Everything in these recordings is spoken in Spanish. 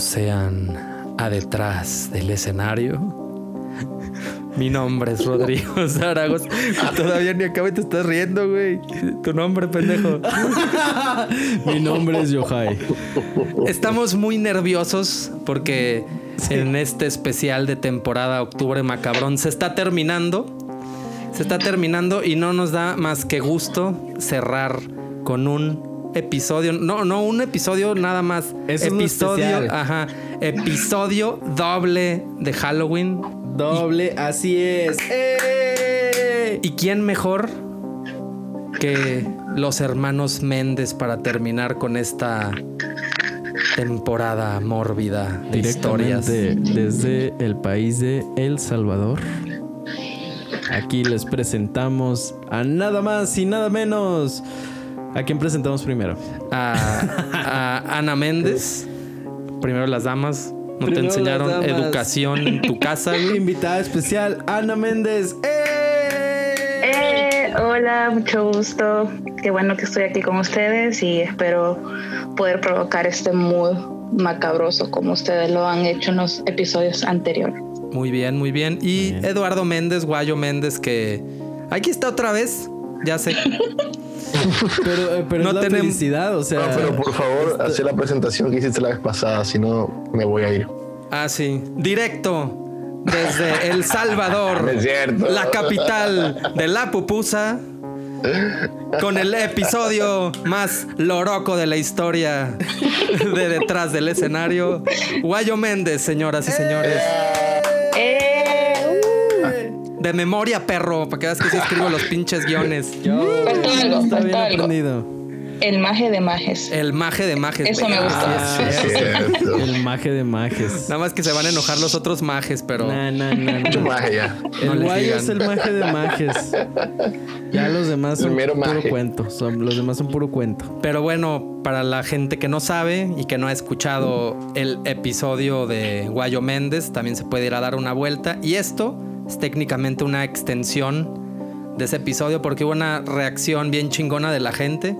Sean a detrás del escenario. Mi nombre es Rodrigo Zaragoza. Todavía ni acabo y te estás riendo, güey. Tu nombre, pendejo. Mi nombre es Yohai. Estamos muy nerviosos porque en este especial de temporada Octubre Macabrón se está terminando. Se está terminando y no nos da más que gusto cerrar con un episodio. No, no, un episodio nada más. Es un episodio, especial. ajá. Episodio doble de Halloween. Doble, así es. ¡Eh! ¿Y quién mejor que los hermanos Méndez para terminar con esta temporada mórbida de historias? Desde el país de El Salvador. Aquí les presentamos a nada más y nada menos. ¿A quién presentamos primero? A, a Ana Méndez. Primero las damas. No Primero te enseñaron educación en tu casa. Invitada especial, Ana Méndez. ¡Eh! Eh, hola, mucho gusto. Qué bueno que estoy aquí con ustedes y espero poder provocar este mood macabroso como ustedes lo han hecho en los episodios anteriores. Muy bien, muy bien. Y Bien. Eduardo Méndez, Guayo Méndez, que aquí está otra vez. Ya sé. Pero, eh, pero No es la tenemos- felicidad, o sea. No, pero por favor, hacer la presentación que hiciste la vez pasada, si no me voy a ir. Ah, sí. Directo desde El Salvador. No es cierto. La capital de la pupusa. Con el episodio más loroco de la historia de detrás del escenario. Guayo Méndez, señoras y señores. Eh, De memoria, perro, para que veas que sí escribo los pinches guiones. Yo, Faltó algo, está bien faltó algo. aprendido. el maje de majes. El maje de majes. Eso me gusta. Sí, es cierto. El maje de majes. Nada más que se van a enojar los otros majes, pero No, no, no, Mucho no. más ya. El guayo es el maje de majes. Ya los demás son puro maje. cuento. Son, los demás son puro cuento. Pero bueno, para la gente que no sabe y que no ha escuchado el episodio de Guayo Méndez, también se puede ir a dar una vuelta. Y esto es técnicamente una extensión de ese episodio porque hubo una reacción bien chingona de la gente.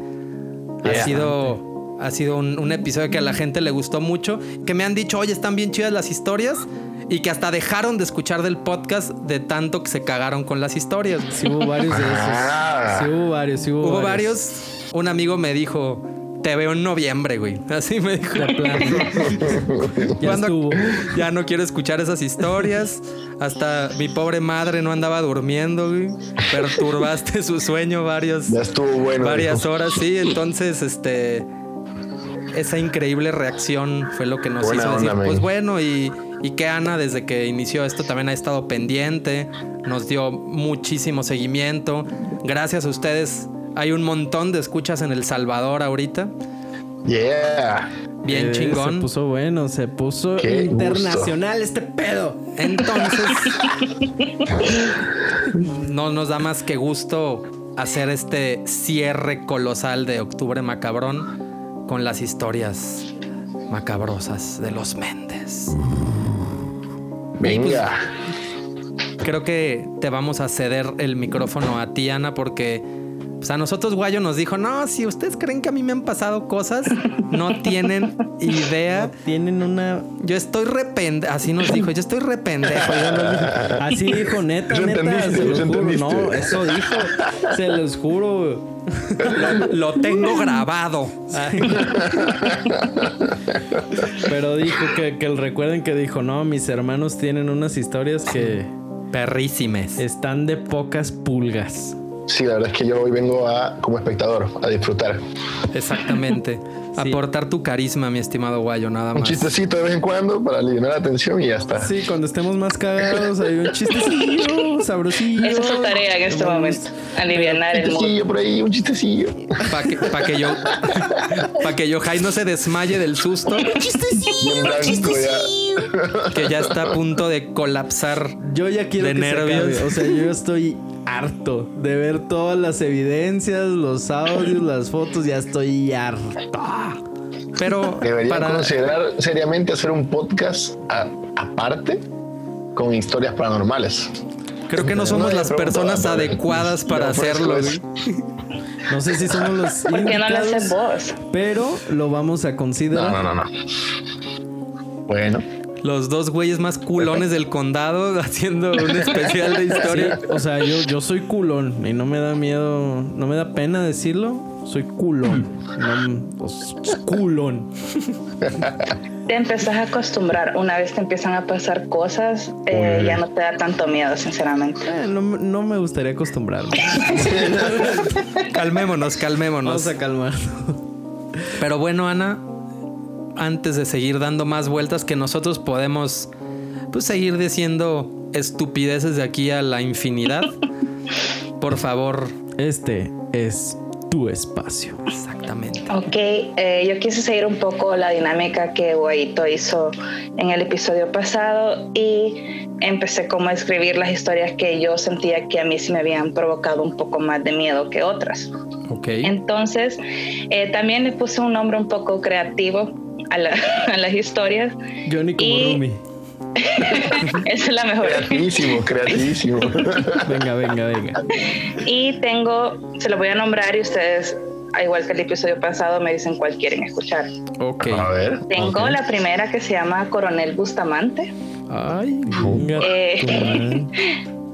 Ha Yeah. sido, ha sido un, un episodio que a la gente le gustó mucho. Que me han dicho, oye, están bien chidas las historias. Y que hasta dejaron de escuchar del podcast de tanto que se cagaron con las historias. Sí hubo varios de esos. Sí hubo varios, sí hubo, Hubo varios. Un amigo me dijo, te veo en noviembre, güey. Así me dijo. Ya ¿Cuándo- estuvo. Ya no quiero escuchar esas historias. Hasta mi pobre madre no andaba durmiendo, güey. Perturbaste su sueño varios, Ya estuvo bueno. varias horas, sí. Entonces, este. Esa increíble reacción fue lo que nos Buena hizo onda, decir, pues bueno, y, y que Ana desde que inició esto también ha estado pendiente, nos dio muchísimo seguimiento. Gracias a ustedes hay un montón de escuchas en El Salvador ahorita. Yeah. Bien Eh, chingón. Se puso bueno, se puso Qué internacional este pedo. Entonces, no nos da más que gusto hacer este cierre colosal de Octubre Macabrón con las historias macabrosas de los Méndez. Venga. Creo que te vamos a ceder el micrófono a ti, Ana, porque pues, a nosotros Guayo nos dijo, no, si ustedes creen que a mí me han pasado cosas, no tienen idea. Tienen una. Yo estoy repende, así nos dijo, yo estoy rependejo. Yo Así dijo, neta, Eso neta. entendiste, Se los juro. entendiste. No, eso dijo. Se los juro. Lo tengo grabado. Pero dijo que, que recuerden que dijo, no, mis hermanos tienen unas historias que Perrísimes. están de pocas pulgas. Sí, la verdad es que yo hoy vengo a, como espectador a disfrutar. Exactamente. Aportar tu carisma, mi estimado Guayo, nada Un más. chistecito de vez en cuando para aliviar la tensión y ya está. Sí, cuando estemos más cagados, hay un chistecillo, sabrosillo. Esa es su tarea en este momento, alivianar Un el mood. chistecillo por ahí, un chistecillo. Para que, pa' que yo. Para que Yohai no se desmaye del susto. Bien blanco ya. Que ya está a punto de colapsar. Yo ya quiero De que nervios. se acabe. O sea, yo estoy harto de ver todas las evidencias, los audios, las fotos. Ya estoy harto. Pero Debería para. considerar seriamente hacer un podcast aparte con historias paranormales. Creo que no somos No, las personas adecuadas para hacerlo. güey. No sé si somos los ¿Por qué no lo haces indicados, vos? pero lo vamos a considerar. No, no, no, no. Bueno, Los dos güeyes más culones del condado haciendo un especial de historia. Sí, o sea, yo, yo soy culón y no me da miedo, no me da pena decirlo. Soy culón. No, pues, culón. Te empezás a acostumbrar. Una vez te empiezan a pasar cosas, eh, ya no te da tanto miedo, sinceramente. Eh, no, me- no me gustaría acostumbrarme. Calmémonos, calmémonos. Vamos a calmar. Pero bueno, Ana, antes de seguir dando más vueltas que nosotros podemos pues seguir diciendo estupideces de aquí a la infinidad. Por favor, Este es tu espacio. exactamente. Ok, eh, yo quise seguir un poco la dinámica que Guaito hizo en el episodio pasado y empecé como a escribir las historias que yo sentía que a mí sí me habían provocado un poco más de miedo que otras. Ok. Entonces, eh, también le puse un nombre un poco creativo a, la- a las historias. Johnny como Y- Rumi. Esa es la mejor. creativísimo, creativísimo. Venga, venga, venga. Y tengo, se lo voy a nombrar y ustedes, al igual que el episodio pasado, me dicen cuál quieren escuchar. Ok. A ver. Tengo la primera que se llama Coronel Bustamante, Ay, venga. Eh, tu madre.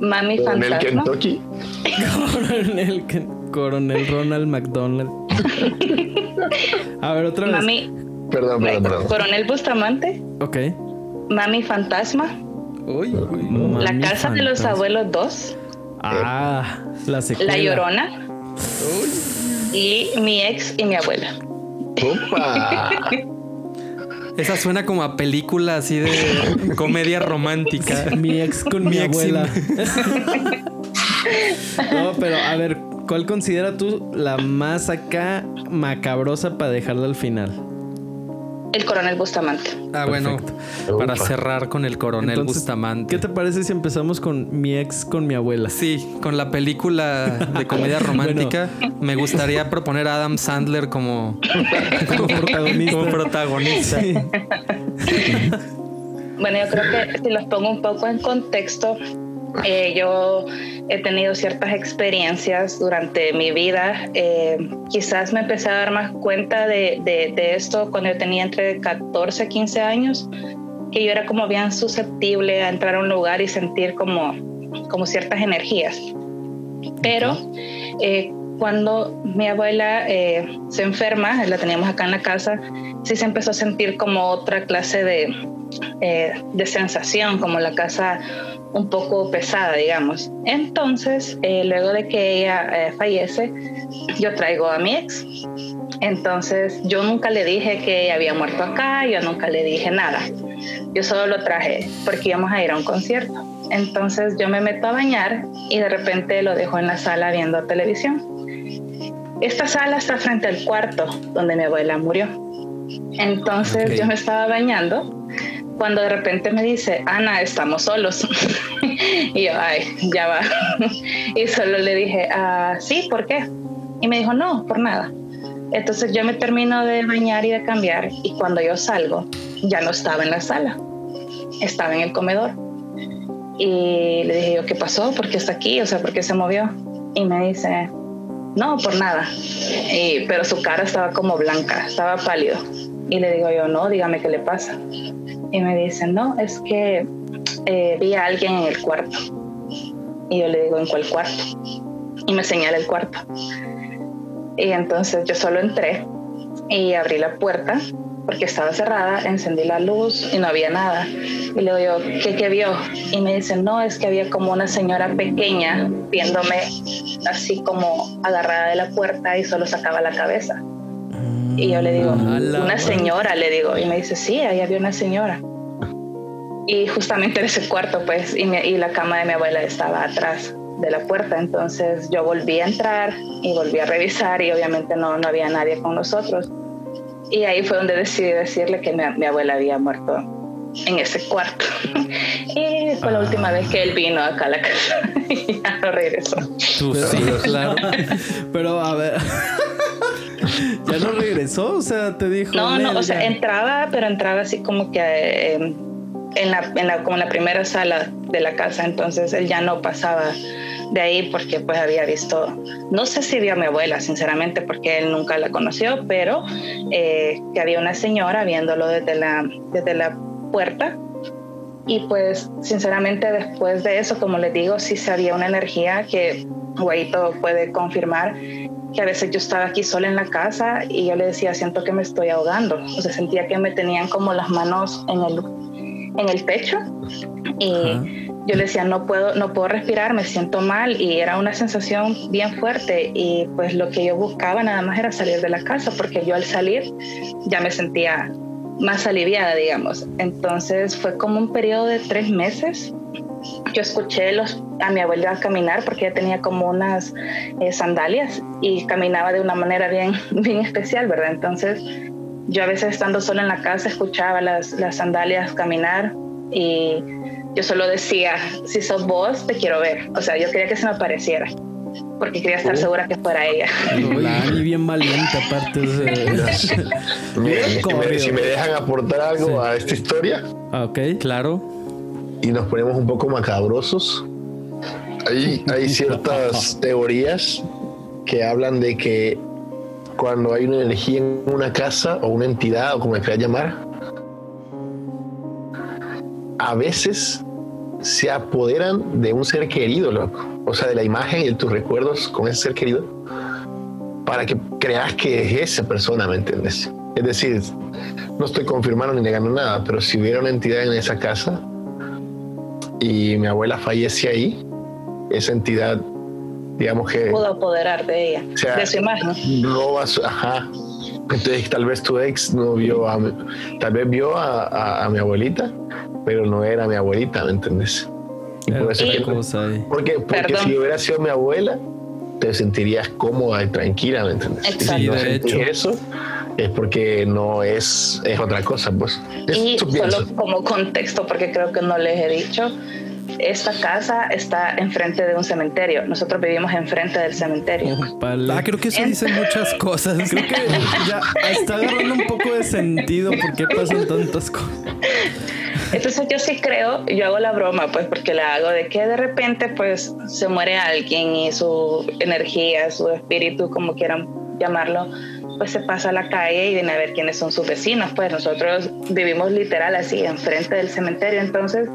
Mami En el Fantasma, Kentucky. Coronel, Coronel Ronald McDonald. A ver, otra vez. Mami, Perdón, perdón, perdón. Coronel Bustamante, Ok. Mami Fantasma, Uy, uy. Mami La Casa de los. Abuelos 2, Ah, la secuela. La Llorona y Mi Ex y Mi Abuela. Opa. Esa suena como a película así de comedia romántica. Mi ex con mi, Mi ex y abuela. no, pero a ver, ¿cuál considera tú la más acá macabrosa para dejarla al final? El Coronel Bustamante. Ah, bueno, Perfecto. para cerrar con el coronel Entonces, Bustamante. ¿Qué te parece si empezamos con mi ex con mi abuela? Sí, con la película de comedia romántica, me gustaría proponer a Adam Sandler como, Como protagonista. como protagonista. Sí. Bueno, yo creo que si los pongo un poco en contexto, eh, yo he tenido ciertas experiencias durante mi vida. Eh, quizás me empecé a dar más cuenta de, de- de esto cuando yo tenía entre 14 y 15 años, que yo era como bien susceptible a entrar a un lugar y sentir como, como ciertas energías. Pero eh, cuando mi abuela eh, se enferma, la teníamos acá en la casa, sí se empezó a sentir como otra clase de, eh, de sensación, como la casa un poco pesada, digamos. Entonces, eh, luego de que ella eh, fallece, yo traigo a mi ex. Entonces, yo nunca le dije que ella había muerto acá, yo nunca le dije nada. Yo solo lo traje porque íbamos a ir a un concierto. Entonces, yo me meto a bañar y de repente lo dejo en la sala viendo televisión. Esta sala está frente al cuarto donde mi abuela murió. Entonces, yo me estaba bañando cuando de repente me dice, Ana, estamos solos. y yo, ay, ya va. y solo le dije, ah, sí, ¿por qué? Y me dijo, no, por nada. Entonces yo me termino de bañar y de cambiar y cuando yo salgo, ya no estaba en la sala, estaba en el comedor. Y le dije yo, ¿qué pasó? ¿Por qué está aquí? O sea, ¿por qué se movió? Y me dice, no, por nada. Y, pero su cara estaba como blanca, estaba pálido. Y le digo yo, no, dígame qué le pasa. Y me dice, no, es que eh, vi a alguien en el cuarto. Y yo le digo, ¿en cuál cuarto? Y me señala el cuarto. Y entonces yo solo entré y abrí la puerta porque estaba cerrada, encendí la luz y no había nada. Y le digo, ¿qué, qué vio? Y me dice, no, es que había como una señora pequeña viéndome así como agarrada de la puerta y solo sacaba la cabeza. Y yo le digo, A la una señora, le digo. Y me dice, sí, ahí había una señora. Y justamente en ese cuarto, pues, y, mi- y la cama de mi abuela estaba atrás de la puerta. Entonces yo volví a entrar y volví a revisar y obviamente no, no había nadie con nosotros. Y ahí fue donde decidí decirle que mi, mi abuela había muerto en ese cuarto. y fue la última vez que él vino acá a la casa y ya no regresó. Tú sí, claro. Pero a ver. ¿Ya no regresó? O sea, te dijo. No, no, "Nel, o sea, ya". entraba, pero entraba así como que eh, en, la, en la, como en la primera sala de la casa, entonces él ya no pasaba de ahí porque pues había visto, no sé si vio a mi abuela, sinceramente, porque él nunca la conoció, pero eh, que había una señora viéndolo desde la, desde la puerta y pues sinceramente después de eso, como les digo, sí se había una energía que Guaito puede confirmar que a veces yo estaba aquí sola en la casa y yo le decía, siento que me estoy ahogando. O sea, sentía que me tenían como las manos en el, en el pecho y yo le decía, no puedo, no puedo respirar, me siento mal y era una sensación bien fuerte y pues lo que yo buscaba nada más era salir de la casa porque yo al salir ya me sentía más aliviada, digamos. Entonces fue como un periodo de tres meses. Yo escuché los, a mi abuela caminar porque ella tenía como unas eh, sandalias y caminaba de una manera bien, bien especial, ¿verdad? Entonces yo a veces estando sola en la casa escuchaba las, las sandalias caminar y yo solo decía, si sos vos, te quiero ver. O sea, yo quería que se me apareciera porque quería estar segura que fuera ella. Y bien valiente aparte. De... si, me, dejan aportar algo a esta historia. Ah, ok. Claro. Y nos ponemos un poco macabrosos. Hay, hay ciertas teorías que hablan de que cuando hay una energía en una casa o una entidad o como me quieras llamar, a veces se apoderan de un ser querido, loco. O sea, de la imagen y de tus recuerdos con ese ser querido, para que creas que es esa persona, ¿me entiendes? Es decir, no estoy confirmando ni negando nada, pero si hubiera una entidad en esa casa y mi abuela fallece ahí, esa entidad, digamos que... Pudo apoderar de ella, de su imagen. Roba su, ajá. Entonces tal vez tu ex no vio a, tal vez vio a mi abuelita pero no era mi abuelita, ¿me entiendes? Y por eso que, porque, porque si hubiera sido mi abuela, te sentirías cómoda y tranquila, ¿me entiendes? Exacto. Y de hecho. eso es porque no es, es otra cosa, pues. y solo como contexto, porque creo que no les he dicho, esta casa está enfrente de un cementerio. Nosotros vivimos enfrente del cementerio. Ah, creo que eso dice muchas cosas. Creo que ya está agarrando un poco de sentido por qué pasan tantas cosas. Entonces yo sí creo, yo hago la broma, pues porque la hago de que de repente pues se muere alguien y su energía, su espíritu, como quieran llamarlo, pues se pasa a la calle y viene a ver quiénes son sus vecinos. Pues nosotros vivimos literal así, enfrente del cementerio. Entonces,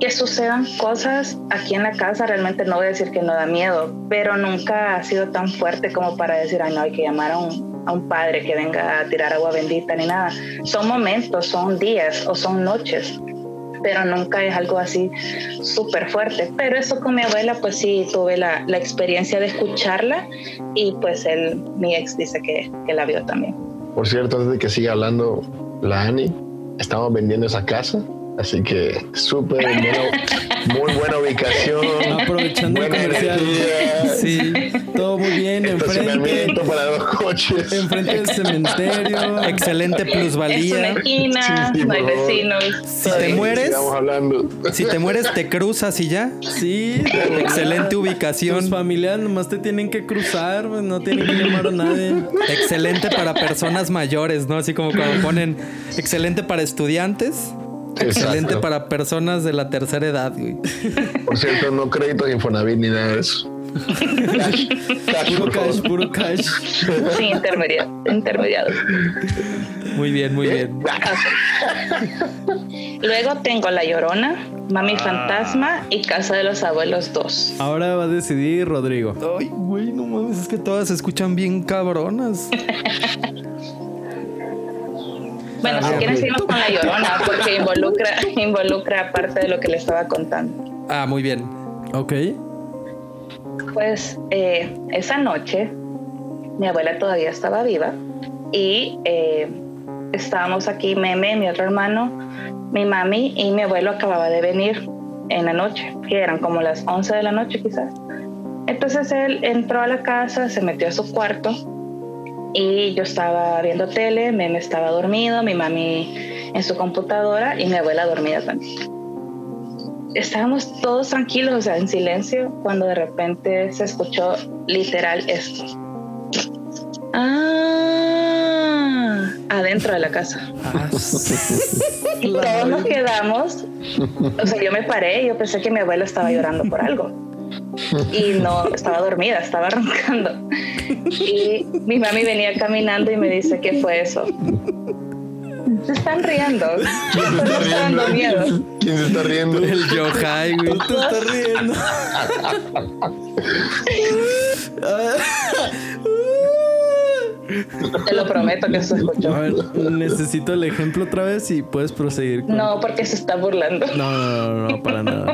que sucedan cosas aquí en la casa, realmente no voy a decir que no da miedo, pero nunca ha sido tan fuerte como para decir, ay, no, hay que llamar a un, a un padre que venga a tirar agua bendita ni nada. Son momentos, son días o son noches, pero nunca es algo así súper fuerte. Pero eso con mi abuela, pues sí, tuve la, la, experiencia de escucharla y pues él, mi ex dice que, que la vio también. Por cierto, antes de que siga hablando la Ani, estamos vendiendo esa casa Así que súper muy buena ubicación. Aprovechando el comercial. Sí, todo muy bien. Enfrente. para dos coches. Enfrente del cementerio. Excelente plusvalía. Es esquina, no hay vecinos. Si te mueres, hablando. si te mueres, te cruzas y ya. Sí, excelente ubicación. Tus familiares nomás te tienen que cruzar, pues, no tienen que llamar a nadie. Excelente para personas mayores, ¿no? Así como cuando ponen excelente para estudiantes. Excelente para personas de la tercera edad, güey. Por cierto, no créditos Infonavit ni nada de eso. puro cash, puro cash. Sí, intermediado. intermediado. Muy bien, muy bien. Luego tengo La Llorona, Mami ah. Fantasma y Casa de los Abuelos 2. Ahora va a decidir Rodrigo. Ay, güey, no mames, es que todas se escuchan bien cabronas. Bueno, si quieren seguimos con la llorona, porque involucra, involucra parte de lo que le estaba contando. Ah, muy bien. Ok. Pues eh, esa noche mi abuela todavía estaba viva y eh, estábamos aquí, Meme, mi otro hermano, mi mami y mi abuelo acababa de venir en la noche, que eran como las 11 de la noche quizás. Entonces él entró a la casa, se metió a su cuarto y yo estaba viendo tele, Meme estaba dormido, mi mami en su computadora y mi abuela dormida también. Estábamos todos tranquilos, o sea, en silencio, cuando de repente se escuchó literal esto. Ah, adentro de la casa. Ah, y todos nos quedamos. O sea, yo me paré y yo pensé que mi abuela estaba llorando por algo y no estaba dormida, estaba roncando. Y mi mami venía caminando y me dice, ¿qué fue eso? Se están riendo. ¿Quién se está dando riendo? miedo. ¿Quién, quién se está riendo? El Yohai, güey. Tú estás riendo. Te lo prometo que se escuchó. A ver, necesito el ejemplo otra vez y puedes proseguir. con- No, porque se está burlando. No, no, no, no, para nada.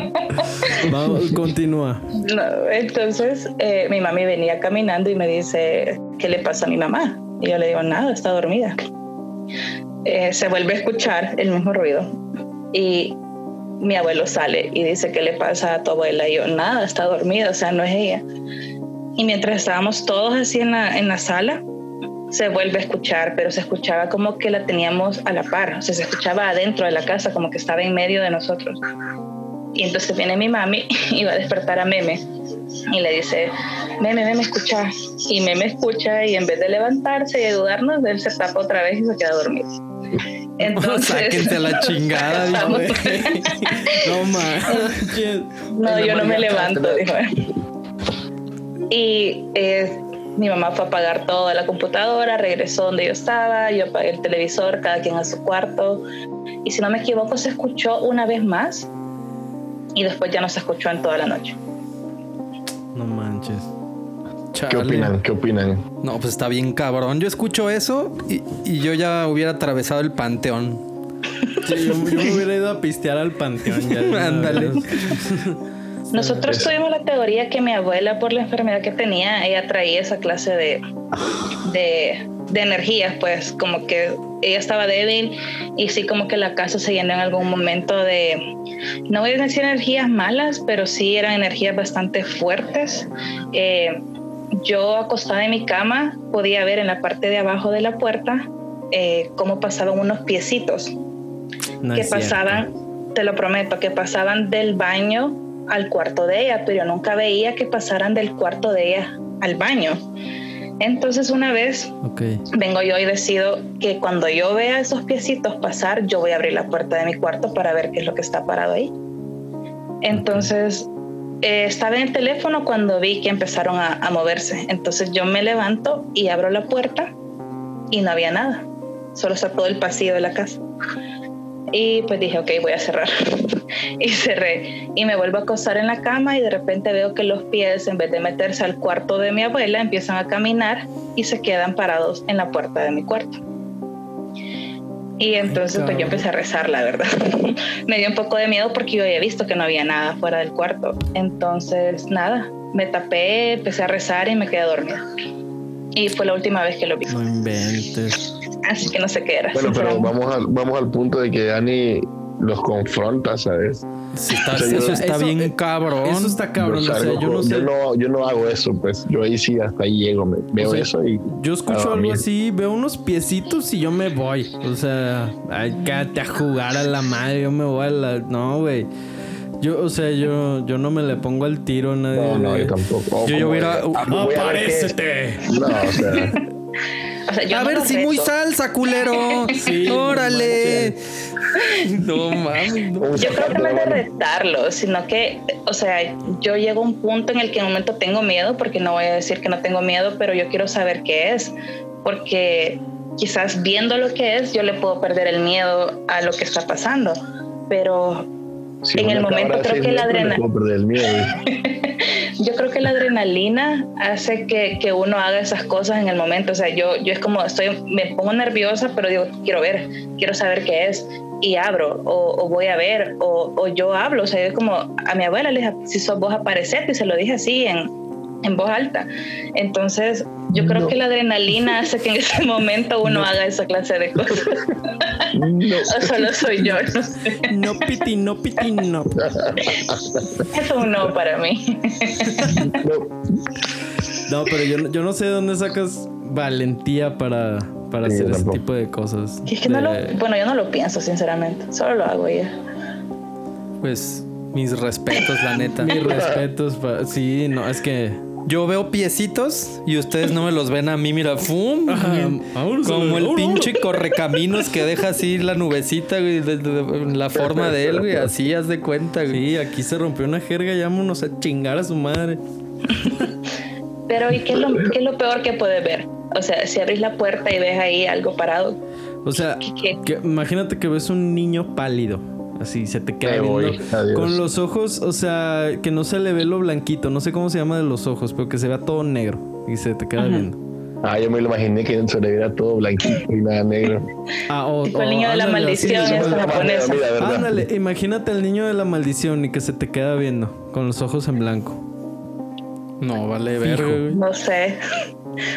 Vamos, continúa. No, entonces eh, mi mami venía caminando y me dice, ¿qué le pasa a mi mamá? Y yo le digo, nada, está dormida. Eh, se vuelve a escuchar el mismo ruido y mi abuelo sale y dice, ¿qué le pasa a tu abuela? Y yo, nada, está dormida, o sea, no es ella. Y mientras estábamos todos así en la, en la sala, se vuelve a escuchar, pero se escuchaba como que la teníamos a la par, o sea, se escuchaba adentro de la casa, como que estaba en medio de nosotros. Y entonces viene mi mami y va a despertar a Meme y le dice, Meme, Meme, escucha. Y Meme escucha y en vez de levantarse y ayudarnos, él se tapa otra vez y se queda dormido. Entonces, Sáquense a la chingada, dijo. No manches. No, yo no me levanto, dijo. Y eh, mi mamá fue a apagar toda la computadora, regresó donde yo estaba, yo apagué el televisor, cada quien a su cuarto. Y si no me equivoco, se escuchó una vez más y después ya no se escuchó en toda la noche. No manches. ¿Qué opinan? ¿Qué opinan? No, pues está bien cabrón. Yo escucho eso y, y yo ya hubiera atravesado el panteón. Sí, yo, yo me hubiera ido a pistear al panteón Ándale. Nosotros tuvimos la teoría que mi abuela, por la enfermedad que tenía, ella traía esa clase de, de, de energías, pues como que ella estaba débil y sí como que la casa se llenó en algún momento de, no voy a decir energías malas, pero sí eran energías bastante fuertes. Eh, yo acostada en mi cama podía ver en la parte de abajo de la puerta eh, cómo pasaban unos piecitos No que pasaban, te lo prometo, que pasaban del baño al cuarto de ella, pero yo nunca veía que pasaran del cuarto de ella al baño. Entonces una vez vengo yo y decido que cuando yo vea esos piecitos pasar, yo voy a abrir la puerta de mi cuarto para ver qué es lo que está parado ahí. Entonces eh, estaba en el teléfono cuando vi que empezaron a, a moverse. Entonces yo me levanto y abro la puerta y no había nada. Solo está todo el pasillo de la casa. Y pues dije, ok, voy a cerrar. y cerré. Y me vuelvo a acostar en la cama y de repente veo que los pies, en vez de meterse al cuarto de mi abuela, empiezan a caminar y se quedan parados en la puerta de mi cuarto. Y entonces pues yo empecé a rezar, la verdad. me dio un poco de miedo porque yo había visto que no había nada fuera del cuarto. Entonces, nada, me tapé, empecé a rezar y me quedé dormida. Y fue la última vez que lo vi. No inventes. Así que no sé qué era. Bueno, pero vamos al, vamos al punto de que Dani los confronta, ¿sabes? Sí, está- O sea, yo- eso está Eso- bien eh, cabrón. Eso está cabrón. O sea, yo no sé. no, yo no hago eso, pues yo ahí sí hasta ahí llego, me- veo O sea, eso y Yo escucho algo así, veo unos piecitos y yo me voy. O sea, ay, quédate a jugar a la madre, yo me voy a la. No, güey. Yo, o sea, yo, yo no me le pongo al tiro a nadie. No, no, yo tampoco. Yo- yo ah, pues. No, o sea, O sea, yo a no ver si muy salsa, culero. Sí, Órale. No mames. no. Yo creo que no es de retarlo, sino que, o sea, yo llego a un punto en el que en un momento tengo miedo, porque no voy a decir que no tengo miedo, pero yo quiero saber qué es, porque quizás viendo lo que es, yo le puedo perder el miedo a lo que está pasando, pero Si en el momento creo que la metros, le adrena- puedo perder el miedo. yo creo que la adrenalina hace que, que uno haga esas cosas en el momento, o sea, yo, yo es como, estoy, me pongo nerviosa, pero digo, quiero ver, quiero saber qué es, y abro, o, o voy a ver, o, o yo hablo, o sea, yo como a mi abuela le dije, si sos vos aparecete, y se lo dije así en, en voz alta. Entonces, yo creo No. que la adrenalina hace que en ese momento uno haga esa clase de cosas. No. o solo soy yo, no sé. No piti, no piti, no. Es un no para mí. no. No, pero yo, yo no sé de dónde sacas valentía para, para Sí, hacer ese tipo de cosas. Es que no lo, bueno, yo no lo pienso, sinceramente, solo lo hago y ya. Pues mis respetos, la neta. Mis respetos. pa- Sí, no, es que. Yo veo piecitos y ustedes no me los ven a mí, mira, ¡fum! Ajá, vámonos a Como el pinche correcaminos que deja así la nubecita, güey, de- de- de- la forma de él, güey, así haz de cuenta, güey. Sí, aquí se rompió una jerga, llámonos a chingar a su madre. Pero ¿y qué es, lo, qué es lo peor que puedes ver? O sea, si abrís la puerta y ves ahí algo parado, O sea, ¿Qué? que- imagínate que ves un niño pálido. Así se te queda viendo. Con los ojos, o sea, que no se le ve lo blanquito. No sé cómo se llama de los ojos, pero que se vea todo negro. Y se te queda viendo. Ah, yo me lo imaginé que se le viera todo blanquito y nada negro. Ah, o, el niño de la ándale, maldición, sí, japonesa. Ándale, imagínate al niño de la maldición y que se te queda viendo con los ojos en blanco. No, vale verga, güey. No sé.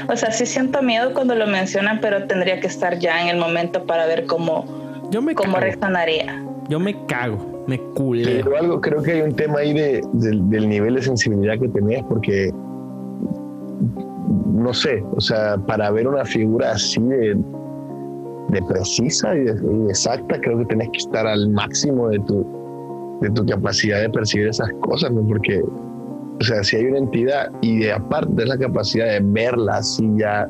O sea, sí siento miedo cuando lo mencionan, pero tendría que estar ya en el momento para ver cómo, Yo me cómo reaccionaría. Yo me cago. Me culeo. Pero algo, creo que hay un tema ahí de, del- nivel de sensibilidad que tenés, porque no sé, o sea, para ver una figura así de, de precisa y exacta, creo que tenés que estar al máximo de tu, de tu capacidad de percibir esas cosas, ¿no? Porque, o sea, si hay una entidad y de aparte de la capacidad de verla así ya,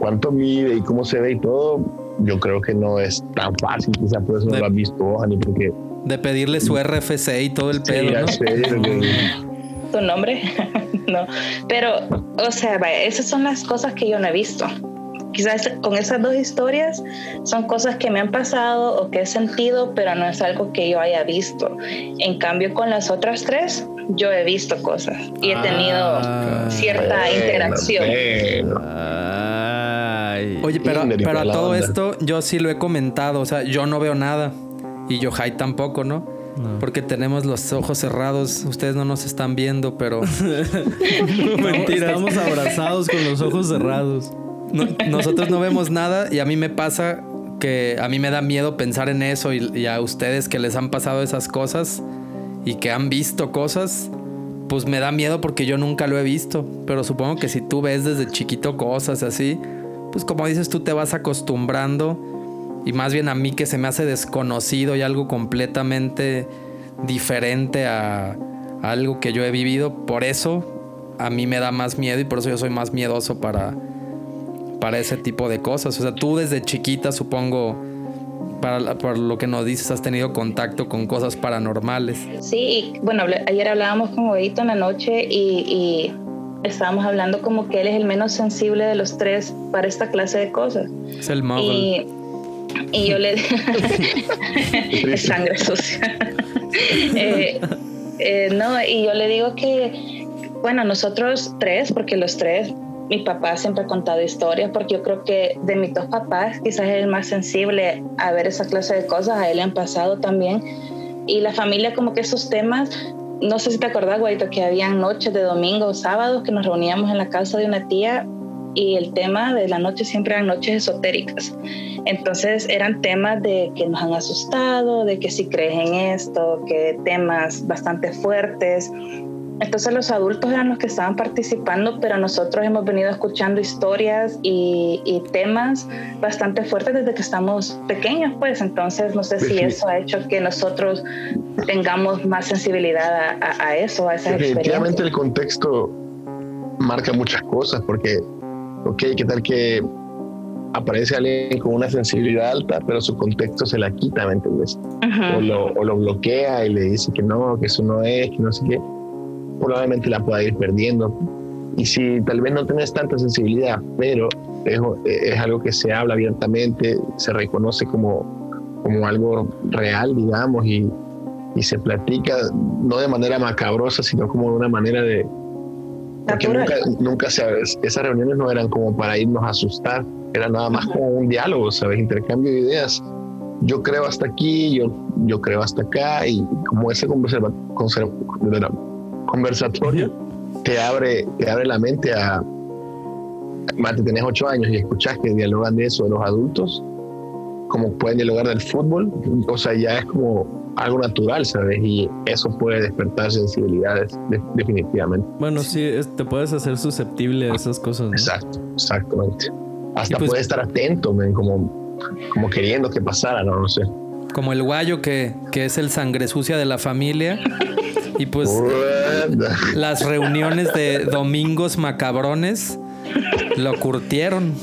cuánto mide y cómo se ve y todo, yo creo que no es tan fácil, quizás por eso no De- lo has visto vos, ni porque De pedirle su RFC y todo el pedo, Sí, ya ¿no? sé, que- ¿Tu nombre? no. Pero, o sea, vaya, esas son las cosas que yo no he visto. Quizás con esas dos historias son cosas que me han pasado o que he sentido, pero no es algo que yo haya visto. En cambio, con las otras tres, yo he visto cosas y he tenido Ah. cierta Bueno, interacción. bueno. Oye, pero, y pero a todo onda. esto yo sí lo he comentado. O sea, yo no veo nada. Y Yohai tampoco, ¿no? No. Porque tenemos los ojos cerrados. Ustedes no nos están viendo, pero Mentira. Estamos abrazados con los ojos cerrados. no- nosotros no vemos nada. Y a mí me pasa que a mí me da miedo pensar en eso. Y, y a ustedes que les han pasado esas cosas y que han visto cosas, pues me da miedo porque yo nunca lo he visto. Pero supongo que si tú ves desde chiquito cosas así, pues como dices, tú te vas acostumbrando. Y más bien a mí que se me hace desconocido y algo completamente diferente a, algo que yo he vivido. Por eso a mí me da más miedo y por eso yo soy más miedoso para, para ese tipo de cosas. O sea, tú desde chiquita, supongo, para, por lo que nos dices, has tenido contacto con cosas paranormales. Sí, y, bueno, ayer hablábamos con Huevito en la noche y estábamos hablando como que él es el menos sensible de los tres para esta clase de cosas. Es el muggle. Y, y yo le es sangre sucia. Eh, eh, no, y yo le digo que, bueno, nosotros tres, porque los tres, mi papá siempre ha contado historias, porque yo creo que de mis dos papás, quizás es el más sensible a ver esa clase de cosas, a él le han pasado también. Y la familia, como que esos temas, no sé si te acordás, Guaito, que habían noches de domingo o sábados que nos reuníamos en la casa de una tía y el tema de la noche siempre eran noches esotéricas. Entonces eran temas de que nos han asustado, de que si crees en esto, que temas bastante fuertes. Entonces los adultos eran los que estaban participando, pero nosotros hemos venido escuchando historias y, y temas bastante fuertes desde que estamos pequeños, pues. Entonces no sé si eso ha hecho que nosotros tengamos más sensibilidad a, a- a eso, a esas Definitivamente el contexto marca muchas cosas porque, ok, ¿qué tal que aparece alguien con una sensibilidad alta, pero su contexto se la quita, ¿me entiendes? O lo, o lo bloquea y le dice que no, que eso no es, que no sé qué. Probablemente la pueda ir perdiendo. Y si tal vez no tienes tanta sensibilidad, pero es, es algo que se habla abiertamente, se reconoce como, como algo real, digamos, y, y se platica no de manera macabrosa, sino como de una manera de... Porque nunca, nunca se, esas reuniones no eran como para irnos a asustar, era nada más como un diálogo, ¿sabes? Intercambio de ideas. Yo creo hasta aquí, yo, yo creo hasta acá, y como ese conversa- conser- conversatorio te abre, te abre la mente a... Mate, tenés ocho años y escuchás que dialogan de eso de los adultos, como pueden dialogar del fútbol, o sea, ya es como algo natural, ¿sabes? Y eso puede despertar sensibilidades, de- definitivamente. Bueno, sí, es- te puedes hacer susceptible a esas cosas, ¿no? Exacto, exactamente. Hasta pues- puede estar atento, men, como, como queriendo que pasara, no, no sé. Como el guayo que, que es el sangre sucia de la familia. Y pues las reuniones de domingos macabrones lo curtieron.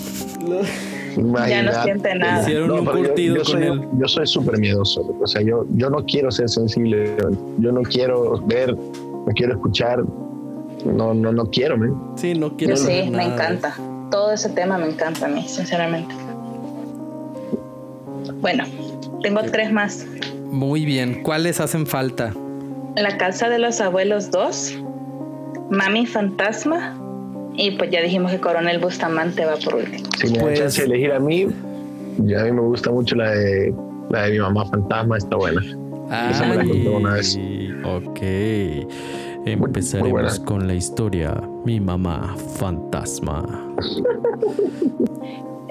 Ya no siente nada. Hicieron un pero yo- curtido yo, con soy, él. yo soy súper miedoso. O sea, yo, yo no quiero ser sensible. Yo no quiero ver, no quiero escuchar. No, no, no quiero, men. Sí, no quiero Yo sí, me encanta. Todo ese tema me encanta a mí, sinceramente. Bueno, tengo tres más. Muy bien. ¿Cuáles hacen falta? La casa de los abuelos 2, Mami Fantasma y pues ya dijimos que Coronel Bustamante va por último. Si me Pues- chance de elegir a mí, ya a mí me gusta mucho la de, la de mi mamá fantasma, está buena. Esa me la Ay, conté una vez. Ok. muy Empezaremos con la historia Mi mamá fantasma.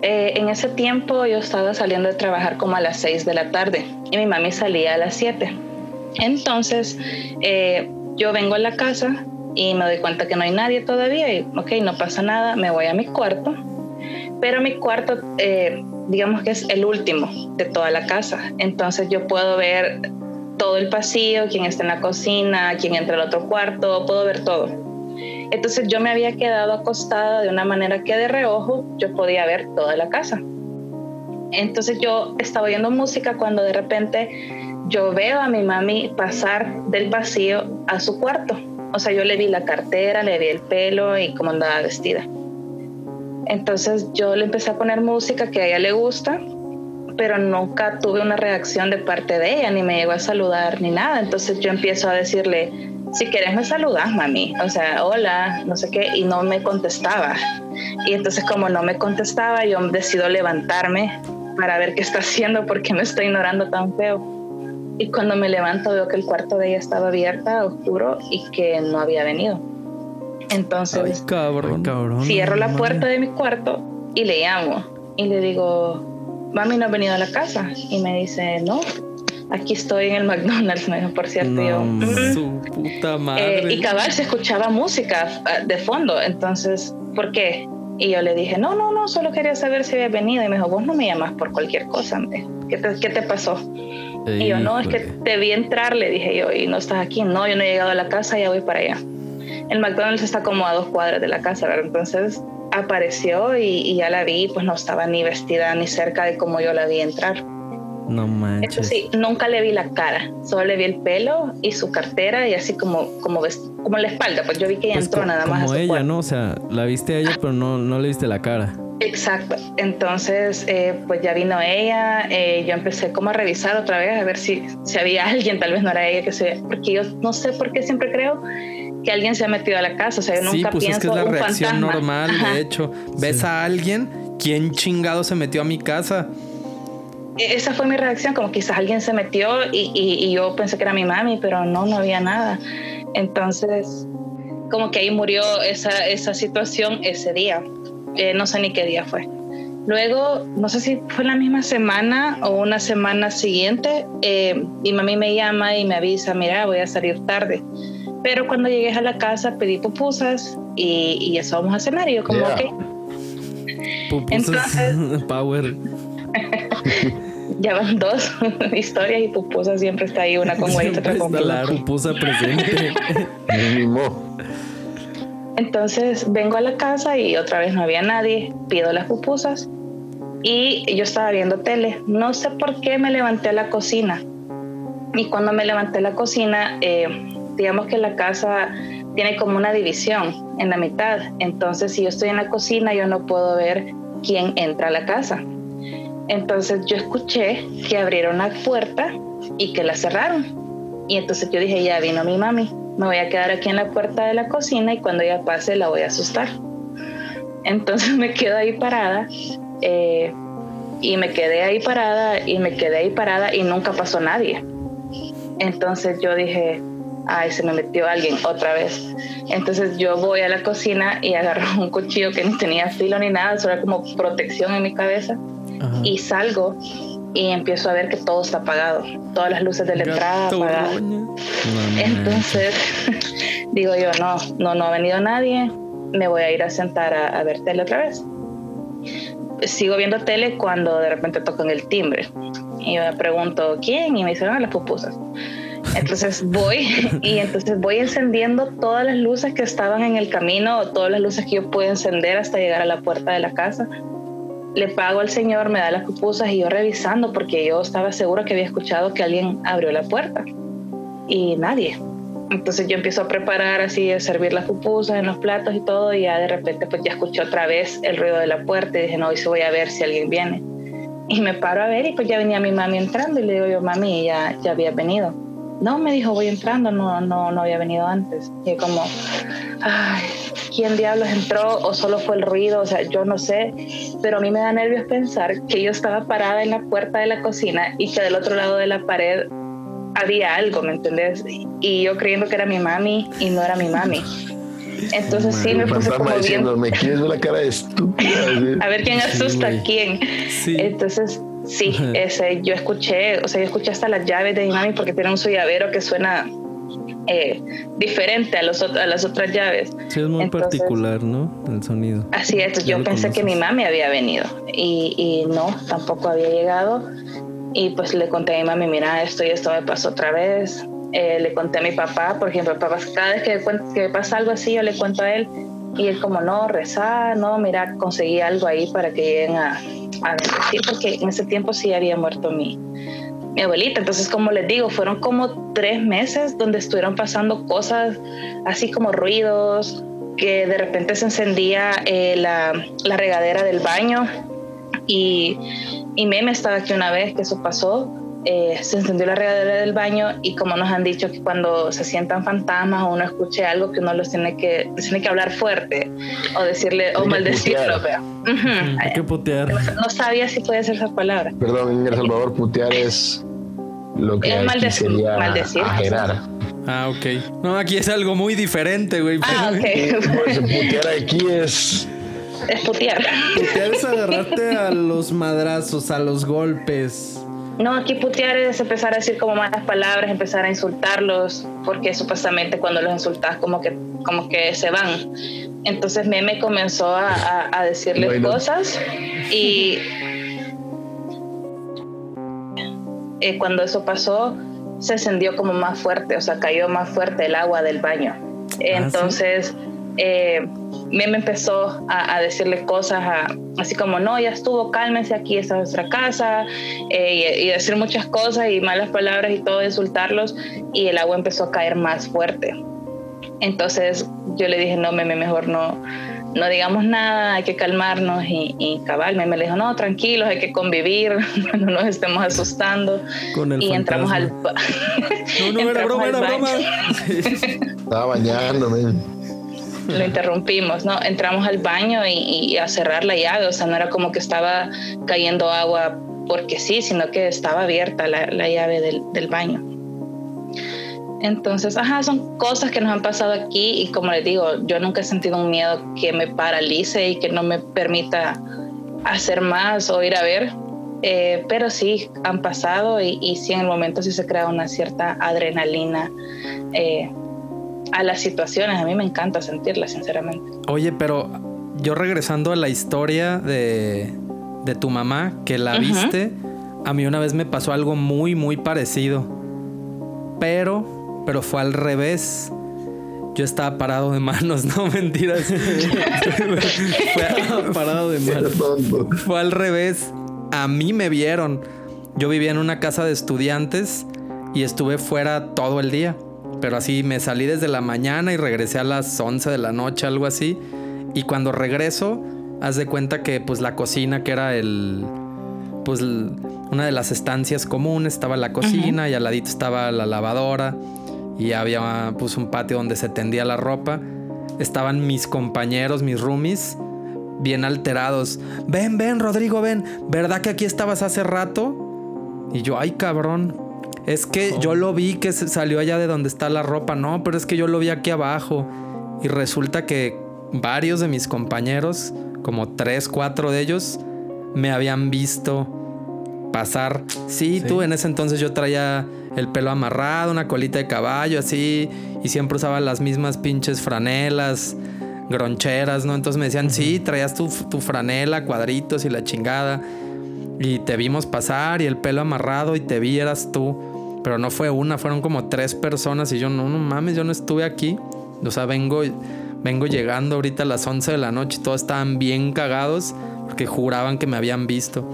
Eh, en ese tiempo yo estaba saliendo de trabajar como a las 6 de la tarde y mi mami salía a las 7. Entonces eh, yo vengo a la casa y me doy cuenta que no hay nadie todavía y ok, no pasa nada, me voy a mi cuarto. Pero mi cuarto, eh, digamos que es el último de toda la casa. Entonces yo puedo ver todo el pasillo, quién está en la cocina, quién entra al otro cuarto, puedo ver todo. Entonces yo me había quedado acostada de una manera que de reojo yo podía ver toda la casa. Entonces yo estaba oyendo música cuando de repente yo veo a mi mami pasar del pasillo a su cuarto. O sea, yo le vi la cartera, le vi el pelo y cómo andaba vestida. Entonces yo le empecé a poner música que a ella le gusta, pero nunca tuve una reacción de parte de ella, ni me llegó a saludar ni nada. Entonces yo empiezo a decirle, si quieres me saludas, mami. O sea, hola, no sé qué, y no me contestaba. Y entonces como no me contestaba, yo decido levantarme para ver qué está haciendo, porque me está ignorando tan feo. Y cuando me levanto veo que el cuarto de ella estaba abierta, oscuro, y que no había venido. Entonces Ay, cabrón. Cabrón. cierro la puerta de mi cuarto y le llamo y le digo, mami, no has venido a la casa. Y me dice, no, aquí estoy en el McDonald's, me dijo, por cierto. Y yo, No, "Mm". Su puta Eh, madre. y cabal se escuchaba música ah, de fondo, entonces, ¿por qué? Y yo le dije, no, no, no, solo quería saber si había venido. Y me dijo, vos no me llamas por cualquier cosa, me dijo. ¿Qué te, qué te pasó? Y yo, no, es que te vi entrar, le dije yo, y no estás aquí. No, yo no he llegado a la casa, ya voy para allá. El McDonald's está como a dos cuadras de la casa, ¿verdad? Entonces apareció y, y ya la vi, pues no estaba ni vestida ni cerca de como yo la vi entrar. No Eso manches. sí, nunca le vi la cara, solo le vi el pelo y su cartera y así como, como, como la espalda, pues yo vi que ella Pues entró nada más. a como su ella. ¿no? O sea, la viste a ella, pero no, no le viste la cara. Exacto. Entonces, eh, pues ya vino ella. eh, yo empecé como a revisar otra vez a ver si, si había alguien, tal vez no era ella que se. Porque yo no sé por qué siempre creo que alguien se ha metido a la casa. O sea, yo Sí, nunca pues pienso es que es la reacción fantasma. normal, Ajá. de hecho. Ves Sí. a alguien, ¿quién chingado se metió a mi casa? E- Esa fue mi reacción, como quizás alguien se metió y, y- y yo pensé que era mi mami, pero no, no había nada. Entonces, como que ahí murió esa, esa situación ese día. Eh, no sé ni qué día fue. Luego, no sé si fue la misma semana o una semana siguiente, eh, mi mami me llama y me avisa, mira, voy a salir tarde. Pero cuando llegué a la casa pedí pupusas y, y eso vamos a cenar. Y yo como, Yeah. ok, Pupusas Power. ya van dos historias y pupusa siempre está ahí, una con huevito, otra con la pupusa presente. Mínimo. Entonces vengo a la casa y otra vez no había nadie, pido las pupusas y yo estaba viendo tele. No sé por qué me levanté a la cocina. Y cuando me levanté a la cocina, eh, digamos que la casa tiene como una división en la mitad. Entonces si yo estoy en la cocina, yo no puedo ver quién entra a la casa. Entonces yo escuché que abrieron la puerta y que la cerraron. Y entonces yo dije, ya vino mi mami, me voy a quedar aquí en la puerta de la cocina y cuando ella pase la voy a asustar. Entonces me quedo ahí parada eh, y me quedé ahí parada y me quedé ahí parada y nunca pasó nadie. Entonces yo dije, ay, se me metió alguien otra vez. Entonces yo voy a la cocina y agarro un cuchillo que ni tenía filo ni nada, solo era como protección en mi cabeza Ajá. y salgo y empiezo a ver que todo está apagado, todas las luces de la entrada apagadas. Entonces digo yo, no, no, no ha venido nadie, me voy a ir a sentar a, a ver tele otra vez. Sigo viendo tele cuando de repente tocan el timbre y yo me pregunto, ¿quién? Y me dicen, ah, las pupusas. Entonces voy y entonces voy encendiendo todas las luces que estaban en el camino o todas las luces que yo puedo encender hasta llegar a la puerta de la casa. Le pago al señor, me da las pupusas y yo revisando porque yo estaba segura que había escuchado que alguien abrió la puerta y nadie. Entonces yo empiezo a preparar así, a servir las pupusas en los platos y todo y ya de repente pues ya escuché otra vez el ruido de la puerta y dije, no, hoy sí voy a ver si alguien viene. Y me paro a ver y pues ya venía mi mami entrando y le digo yo, mami, ya, ya había venido. No, me dijo, voy entrando, no, no, no había venido antes. Y como, ay, ¿quién diablos entró o solo fue el ruido? O sea, yo no sé, pero a mí me da nervios pensar que yo estaba parada en la puerta de la cocina y que del otro lado de la pared había algo, ¿me entendés? Y yo creyendo que era mi mami y no era mi mami. Entonces sí me puse como bien... me quieres ver la cara de estúpida. a ver quién asusta a quién. Entonces sí, ese, yo escuché, o sea, yo escuché hasta las llaves de mi mami porque tiene un llavero que suena eh, diferente a, los, a las otras llaves. Sí, es muy particular, ¿no? El sonido. Así es, yo pensé que mi mami había venido y, y, no, tampoco había llegado. Y pues le conté a mi mami, mira, esto y esto me pasó otra vez. Eh, le conté a mi papá, por ejemplo, papá, cada vez que, que pasa algo así, yo le cuento a él y él como, no, rezar, no, mira, conseguí algo ahí para que lleguen a, a porque en ese tiempo sí había muerto mi, mi abuelita. Entonces, como les digo, fueron como tres meses donde estuvieron pasando cosas así como ruidos, que de repente se encendía eh, la, la, regadera del baño y, y Meme estaba aquí una vez que eso pasó eh, se encendió la regadera del baño y como nos han dicho que cuando se sientan fantasmas o uno escuche algo que uno los tiene que, tiene que hablar fuerte o decirle o maldecirlo. Hay que putear. No sabía si puede ser esa palabra. Perdón, en El Salvador putear es lo que es maldecir, sería maldecir, Ah, ok. No, aquí es algo muy diferente, güey. Ah, ok. Pues putear aquí es es putear. Putear es agarrarte a los madrazos, a los golpes. No, aquí putear es empezar a decir como malas palabras, empezar a insultarlos, porque supuestamente cuando los insultas como que, como que se van. Entonces Meme comenzó a, a, decirles cosas y eh, cuando eso pasó se encendió como más fuerte, o sea, cayó más fuerte el agua del baño. Ah, Entonces... Eh, me empezó a, decirle cosas así como, no, ya estuvo, cálmense, aquí está nuestra casa, eh, y, decir muchas cosas y malas palabras y todo, insultarlos, y el agua empezó a caer más fuerte. Entonces yo le dije, no, meme, mejor no, no digamos nada, hay que calmarnos y, y cabal, me dijo, no, tranquilos, hay que convivir, no nos estemos asustando. y entramos al... no, no, era broma, era broma. Estaba bañándome lo interrumpimos, ¿no? Entramos al baño y, a cerrar la llave, o sea, no era como que estaba cayendo agua porque sí, sino que estaba abierta la, llave del, del, baño. Entonces, ajá, son cosas que nos han pasado aquí y como les digo, yo nunca he sentido un miedo que me paralice y que no me permita hacer más o ir a ver, eh, pero sí han pasado y, y, sí en el momento sí se crea una cierta adrenalina. Eh, a las situaciones. A mí me encanta sentirlas, sinceramente. Oye, pero yo regresando a la historia de, de tu mamá, que la viste, a mí una vez me pasó algo muy, muy parecido. Pero, pero fue al revés. Yo estaba parado de manos, no mentiras. fue parado de manos. Fue al revés. A mí me vieron. Yo vivía en una casa de estudiantes y estuve fuera todo el día pero así me salí desde la mañana y regresé a las 11 de la noche, algo así. Y cuando regreso, haz de cuenta que pues la cocina, que era el... Pues una de las estancias comunes, estaba la cocina y al ladito estaba la lavadora y había pues un patio donde se tendía la ropa. Estaban mis compañeros, mis roomies, bien alterados. Ven, ven, Rodrigo, ven. ¿Verdad que aquí estabas hace rato? Y yo, ay cabrón, es que yo lo vi que salió allá de donde está la ropa. No, pero es que yo lo vi aquí abajo. Y resulta que varios de mis compañeros, como tres, cuatro de ellos, me habían visto pasar. Sí, tú en ese entonces yo traía el pelo amarrado, una colita de caballo, así. Y siempre usaba las mismas pinches franelas, groncheras, ¿no? Entonces me decían, sí, traías tu, tu franela, cuadritos y la chingada. Y te vimos pasar y el pelo amarrado y te vi, eras tú. Pero no fue una, fueron como tres personas y yo, no, no mames, yo no estuve aquí. O sea, vengo, vengo llegando ahorita a las 11 de la noche y todos estaban bien cagados porque juraban que me habían visto.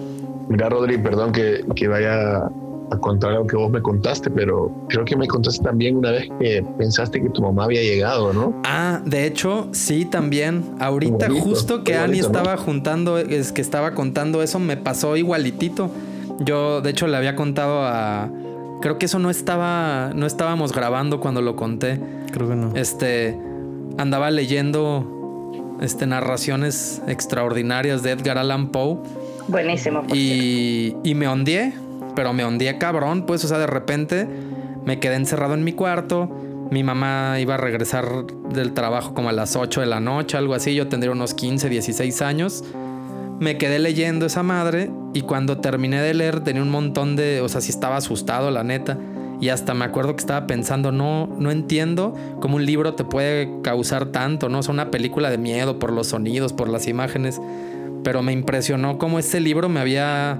Mira, Rodri, perdón que, que vaya a contar lo que vos me contaste, pero creo que me contaste también una vez que pensaste que tu mamá había llegado, ¿no? Ah, de hecho, sí, también. Ahorita, justo que Ani ¿no? estaba juntando, es que estaba contando eso, me pasó igualitito. Yo, de hecho, le había contado a. Creo que eso no estaba. No estábamos grabando cuando lo conté. Creo que no. Este. Andaba leyendo. Este, narraciones extraordinarias de Edgar Allan Poe. Buenísimo. por. Y, y me ondeé, pero me ondeé cabrón, pues, o sea, de repente me quedé encerrado en mi cuarto. Mi mamá iba a regresar del trabajo como a las 8 de la noche, algo así. Yo tendría unos 15, 16 años. Me quedé leyendo esa madre y cuando terminé de leer tenía un montón de, o sea, sí estaba asustado, la neta. Y hasta me acuerdo que estaba pensando, no, no entiendo cómo un libro te puede causar tanto, ¿no? O sea, una película de miedo por los sonidos, por las imágenes. Pero me impresionó cómo este libro me había,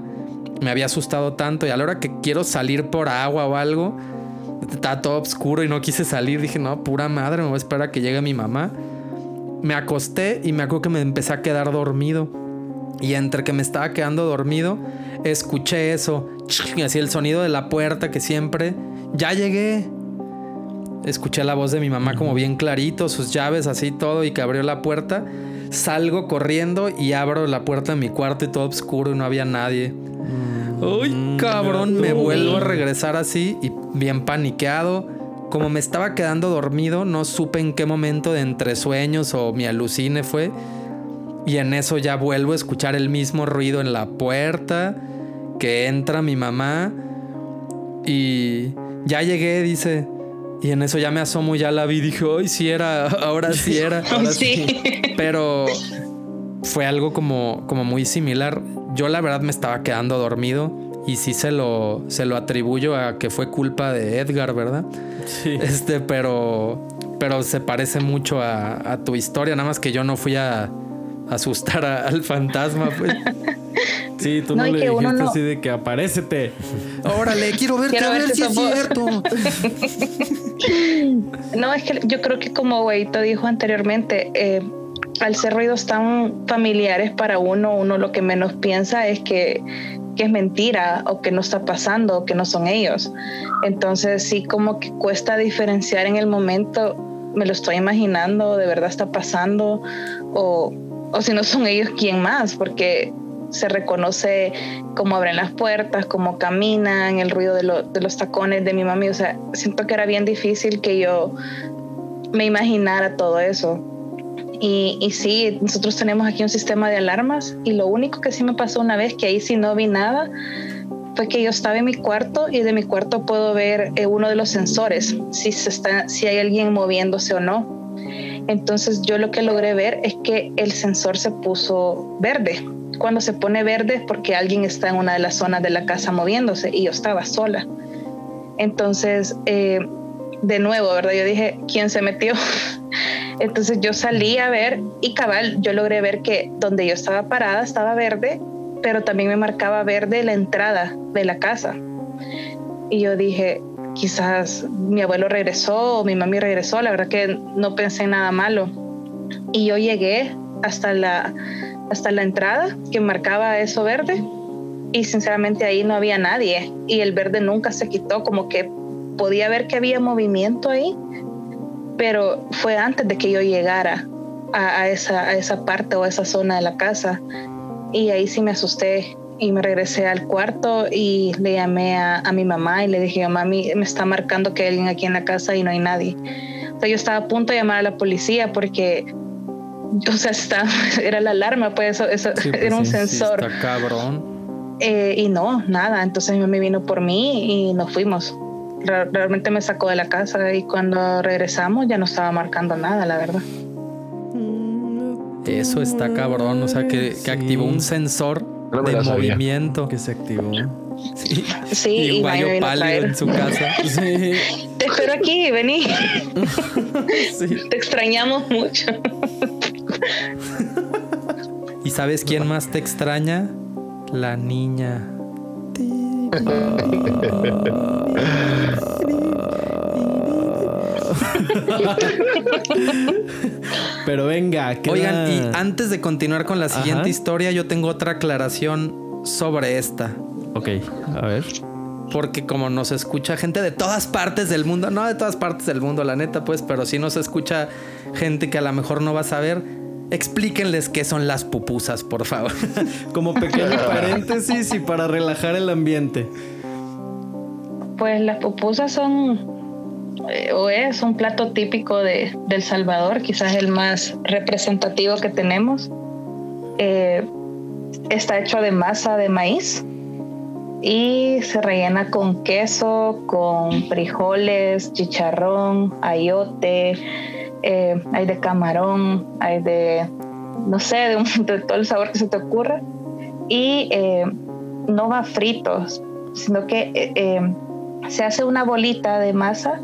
me había asustado tanto. Y a la hora que quiero salir por agua o algo, está todo oscuro y no quise salir. Dije, no, pura madre, me voy a esperar a que llegue mi mamá. Me acosté y me acuerdo que me empecé a quedar dormido. Y entre que me estaba quedando dormido, escuché eso. Así el sonido de la puerta que siempre. Ya llegué. Escuché la voz de mi mamá como bien clarito, sus llaves así todo y que abrió la puerta. Salgo corriendo y abro la puerta de mi cuarto y todo oscuro y no había nadie. Uy, cabrón, me vuelvo a regresar así y bien paniqueado. Como me estaba quedando dormido, no supe en qué momento de entre sueños o mi alucine fue. Y en eso ya vuelvo a escuchar el mismo ruido en la puerta, que entra mi mamá y ya llegué, dice. Y en eso ya me asomo, ya la vi, dije, ay, sí era, ahora sí era. ahora Sí. Pero fue algo como, como muy similar. Yo la verdad me estaba quedando dormido y sí se lo, se lo atribuyo a que fue culpa de Edgar, ¿verdad? Sí. Este, pero, pero se parece mucho a, a tu historia, nada más que yo no fui a asustar a- al fantasma, pues. Sí, tú No, le dijiste no- así de que aparécete. Órale, quiero verte Quiero a ver si es cierto. No, es que yo creo que como Güeyito dijo anteriormente, eh, al ser ruidos tan familiares para uno, uno lo que menos piensa es que, que es mentira o que no está pasando o que no son ellos. Entonces sí como que cuesta diferenciar en el momento, me lo estoy imaginando, de verdad está pasando o, o si no son ellos, ¿quién más? Porque se reconoce cómo abren las puertas, cómo caminan, el ruido de, lo- de los tacones de mi mami. O sea, siento que era bien difícil que yo me imaginara todo eso. Y, y sí, nosotros tenemos aquí un sistema de alarmas y lo único que sí me pasó una vez, que ahí sí no vi nada, fue que yo estaba en mi cuarto y de mi cuarto puedo ver eh, uno de los sensores, si, se está, si hay alguien moviéndose o no. Entonces yo lo que logré ver es que el sensor se puso verde. Cuando se pone verde es porque alguien está en una de las zonas de la casa moviéndose y yo estaba sola. Entonces, eh, de nuevo, ¿verdad? Yo dije, ¿quién se metió? Entonces yo salí a ver y cabal, yo logré ver que donde yo estaba parada estaba verde, pero también me marcaba verde la entrada de la casa. Y yo dije, quizás mi abuelo regresó o mi mami regresó, la verdad que no pensé en nada malo. Y yo llegué hasta la, hasta la entrada que marcaba eso verde y sinceramente ahí no había nadie y el verde nunca se quitó, como que podía ver que había movimiento ahí, pero fue antes de que yo llegara a, esa, a esa parte o a esa zona de la casa y ahí sí me asusté y me regresé al cuarto y le llamé a, a mi mamá y le dije, mami, me está marcando que hay alguien aquí en la casa y no hay nadie. O sea, yo estaba a punto de llamar a la policía porque, o sea, está, era la alarma, pues eso, eso Sí, pues era un sí, sí, sensor. Está cabrón. Eh, y no, nada. Entonces mi mami vino por mí y nos fuimos. Re- realmente me sacó de la casa y cuando regresamos ya no estaba marcando nada, la verdad. Eso está cabrón. O sea, que, que activó un sensor No de movimiento. Que se activó. Sí, Sí, y y pálido traer. en su casa. Sí. Te espero aquí, vení. sí. Te extrañamos mucho. ¿Y sabes quién más te extraña? La niña. Pero venga, queda- Oigan, y antes de continuar con la siguiente Ajá. historia, yo tengo otra aclaración sobre esta. Ok, a ver. porque como nos escucha gente de todas partes del mundo, no de todas partes del mundo, la neta, pues, pero sí nos escucha gente que a lo mejor no va a saber. Explíquenles qué son las pupusas, por favor. Como pequeño paréntesis y para relajar el ambiente. Pues las pupusas son eh, o es un plato típico de, del Salvador, quizás el más representativo que tenemos. Eh, está hecho de masa de maíz y se rellena con queso, con frijoles, chicharrón, ayote, eh, hay de camarón, hay de, no sé, de, un, todo el sabor que se te ocurra. Y no va frito, sino que se hace una bolita de masa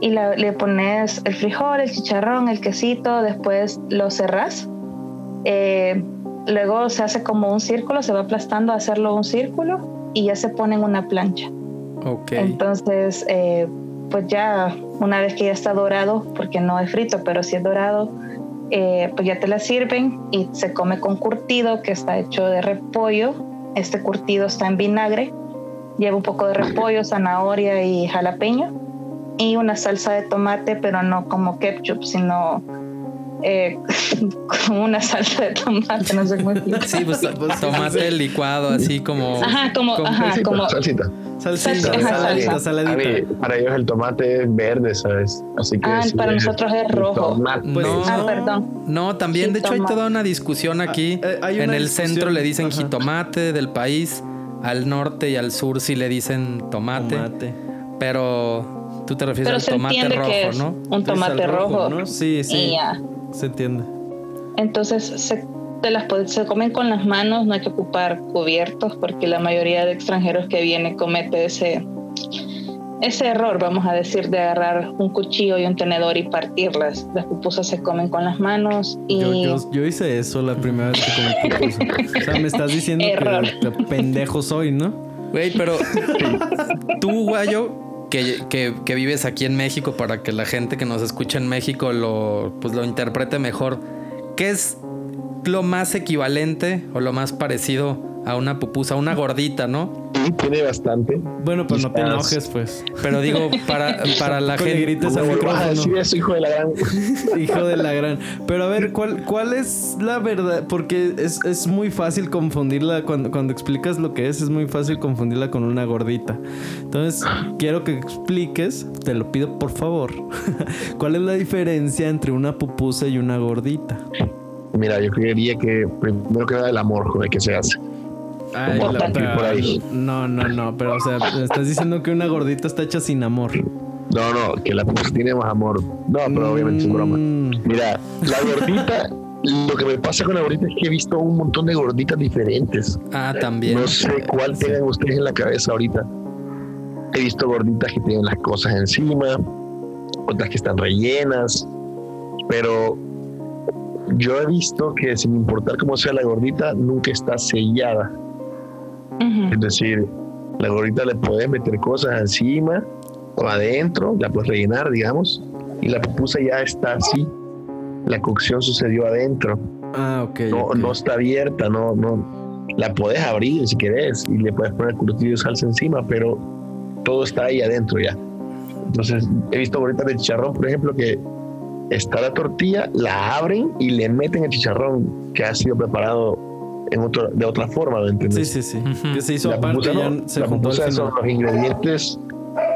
y la, le pones el frijol, el chicharrón, el quesito, después lo cerras. luego se hace como un círculo, se va aplastando a hacerlo un círculo y ya se pone en una plancha. Okay. Entonces, eh, pues ya una vez que ya está dorado, porque no es frito, pero sí es dorado, eh, pues ya te la sirven y se come con curtido que está hecho de repollo. Este curtido está en vinagre, lleva un poco de repollo, zanahoria y jalapeño y una salsa de tomate, pero no como ketchup, sino eh, como una salsa de tomate, no sé cómo decirlo. Sí, pues tomate licuado, así como. Ajá, como. Ajá, como salsita. Salsita, saladita. A para ellos el tomate es verde, ¿sabes? Así que Ah, sí, para nosotros es rojo. tomate. Pues, Ah, no, perdón. No, también, de hecho, hay toda una discusión aquí. Ah, eh, hay en el discusión. centro le dicen Ajá. jitomate del país, al norte y al sur sí le dicen tomate. Tomate. Pero tú te refieres Pero al se tomate entiende rojo, que es ¿no? un tomate al rojo. ¿no? Sí, sí. Y ya. Se entiende. Entonces se, te las, se comen con las manos, no hay que ocupar cubiertos porque la mayoría de extranjeros que viene comete ese, ese error, vamos a decir, de agarrar un cuchillo y un tenedor y partirlas. Las pupusas se comen con las manos y Yo, yo, yo hice eso la primera vez que comí pupusa. O sea, me estás diciendo Error. que pendejo soy, ¿no? Güey, pero tú, Guayo, que, vives aquí en México, para que la gente que nos escucha en México lo, pues lo interprete mejor, ¿qué es lo más equivalente o lo más parecido a una pupusa? Una gordita, ¿no? Sí, tiene bastante. Bueno, pues no te enojes, pues. Pero digo, para, para la gente... grites al ¿Cómo me vas a micrófono. decir eso, hijo de la gran? Hijo de la gran. Pero a ver, ¿cuál, cuál es la verdad? Porque es, es muy fácil confundirla cuando, cuando explicas lo que es, es muy fácil confundirla con una gordita. Entonces, quiero que expliques, te lo pido por favor, ¿cuál es la diferencia entre una pupusa y una gordita? Mira, yo creería que primero que nada el amor con el que se hace. Ay, Como la- partir pero- por ahí. no, no, no, pero o sea, estás diciendo que una gordita está hecha sin amor. No, no, que la pupusa tiene más amor. No, pero obviamente es broma. Mm, Mira, la gordita, lo que me pasa con la gordita es que he visto un montón de gorditas diferentes. Ah, también. No sé cuál tengan ustedes en la cabeza ahorita. He visto gorditas que tienen las cosas encima, otras que están rellenas, pero yo he visto que sin importar cómo sea la gordita, nunca está sellada. Es decir, la gordita le puedes meter cosas encima o adentro, la puedes rellenar, digamos, y la pupusa ya está así. La cocción sucedió adentro, Ah, ok. no, no está abierta, no, no. La puedes abrir si quieres y le puedes poner curtido y salsa encima, pero todo está ahí adentro ya. Entonces, he visto gorditas de chicharrón, por ejemplo, que está la tortilla, la abren y le meten el chicharrón que ha sido preparado en otro, de otra forma, ¿me entiendes? Sí, sí, sí. Ujú. Que se hizo la aparte pupusa, y ya no. se la juntó al pupusa final. son los ingredientes,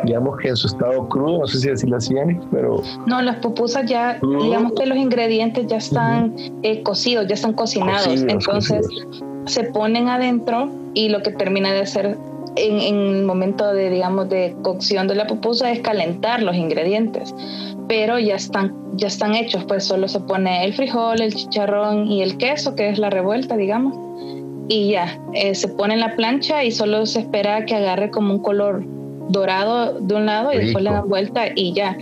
digamos que en su estado crudo, no sé si así, Ani, pero No, las pupusas ya, digamos que los ingredientes ya están eh, cocidos, ya están cocinados. Cocidos, Entonces se ponen adentro y lo que termina de hacer en, en el momento de, digamos, de cocción de la pupusa es calentar los ingredientes. Pero ya están, ya están hechos, pues solo se pone el frijol, el chicharrón y el queso, que es la revuelta, digamos. Y ya, eh, se pone en la plancha y solo se espera que agarre como un color dorado de un lado y después le Rico. dan vuelta y ya.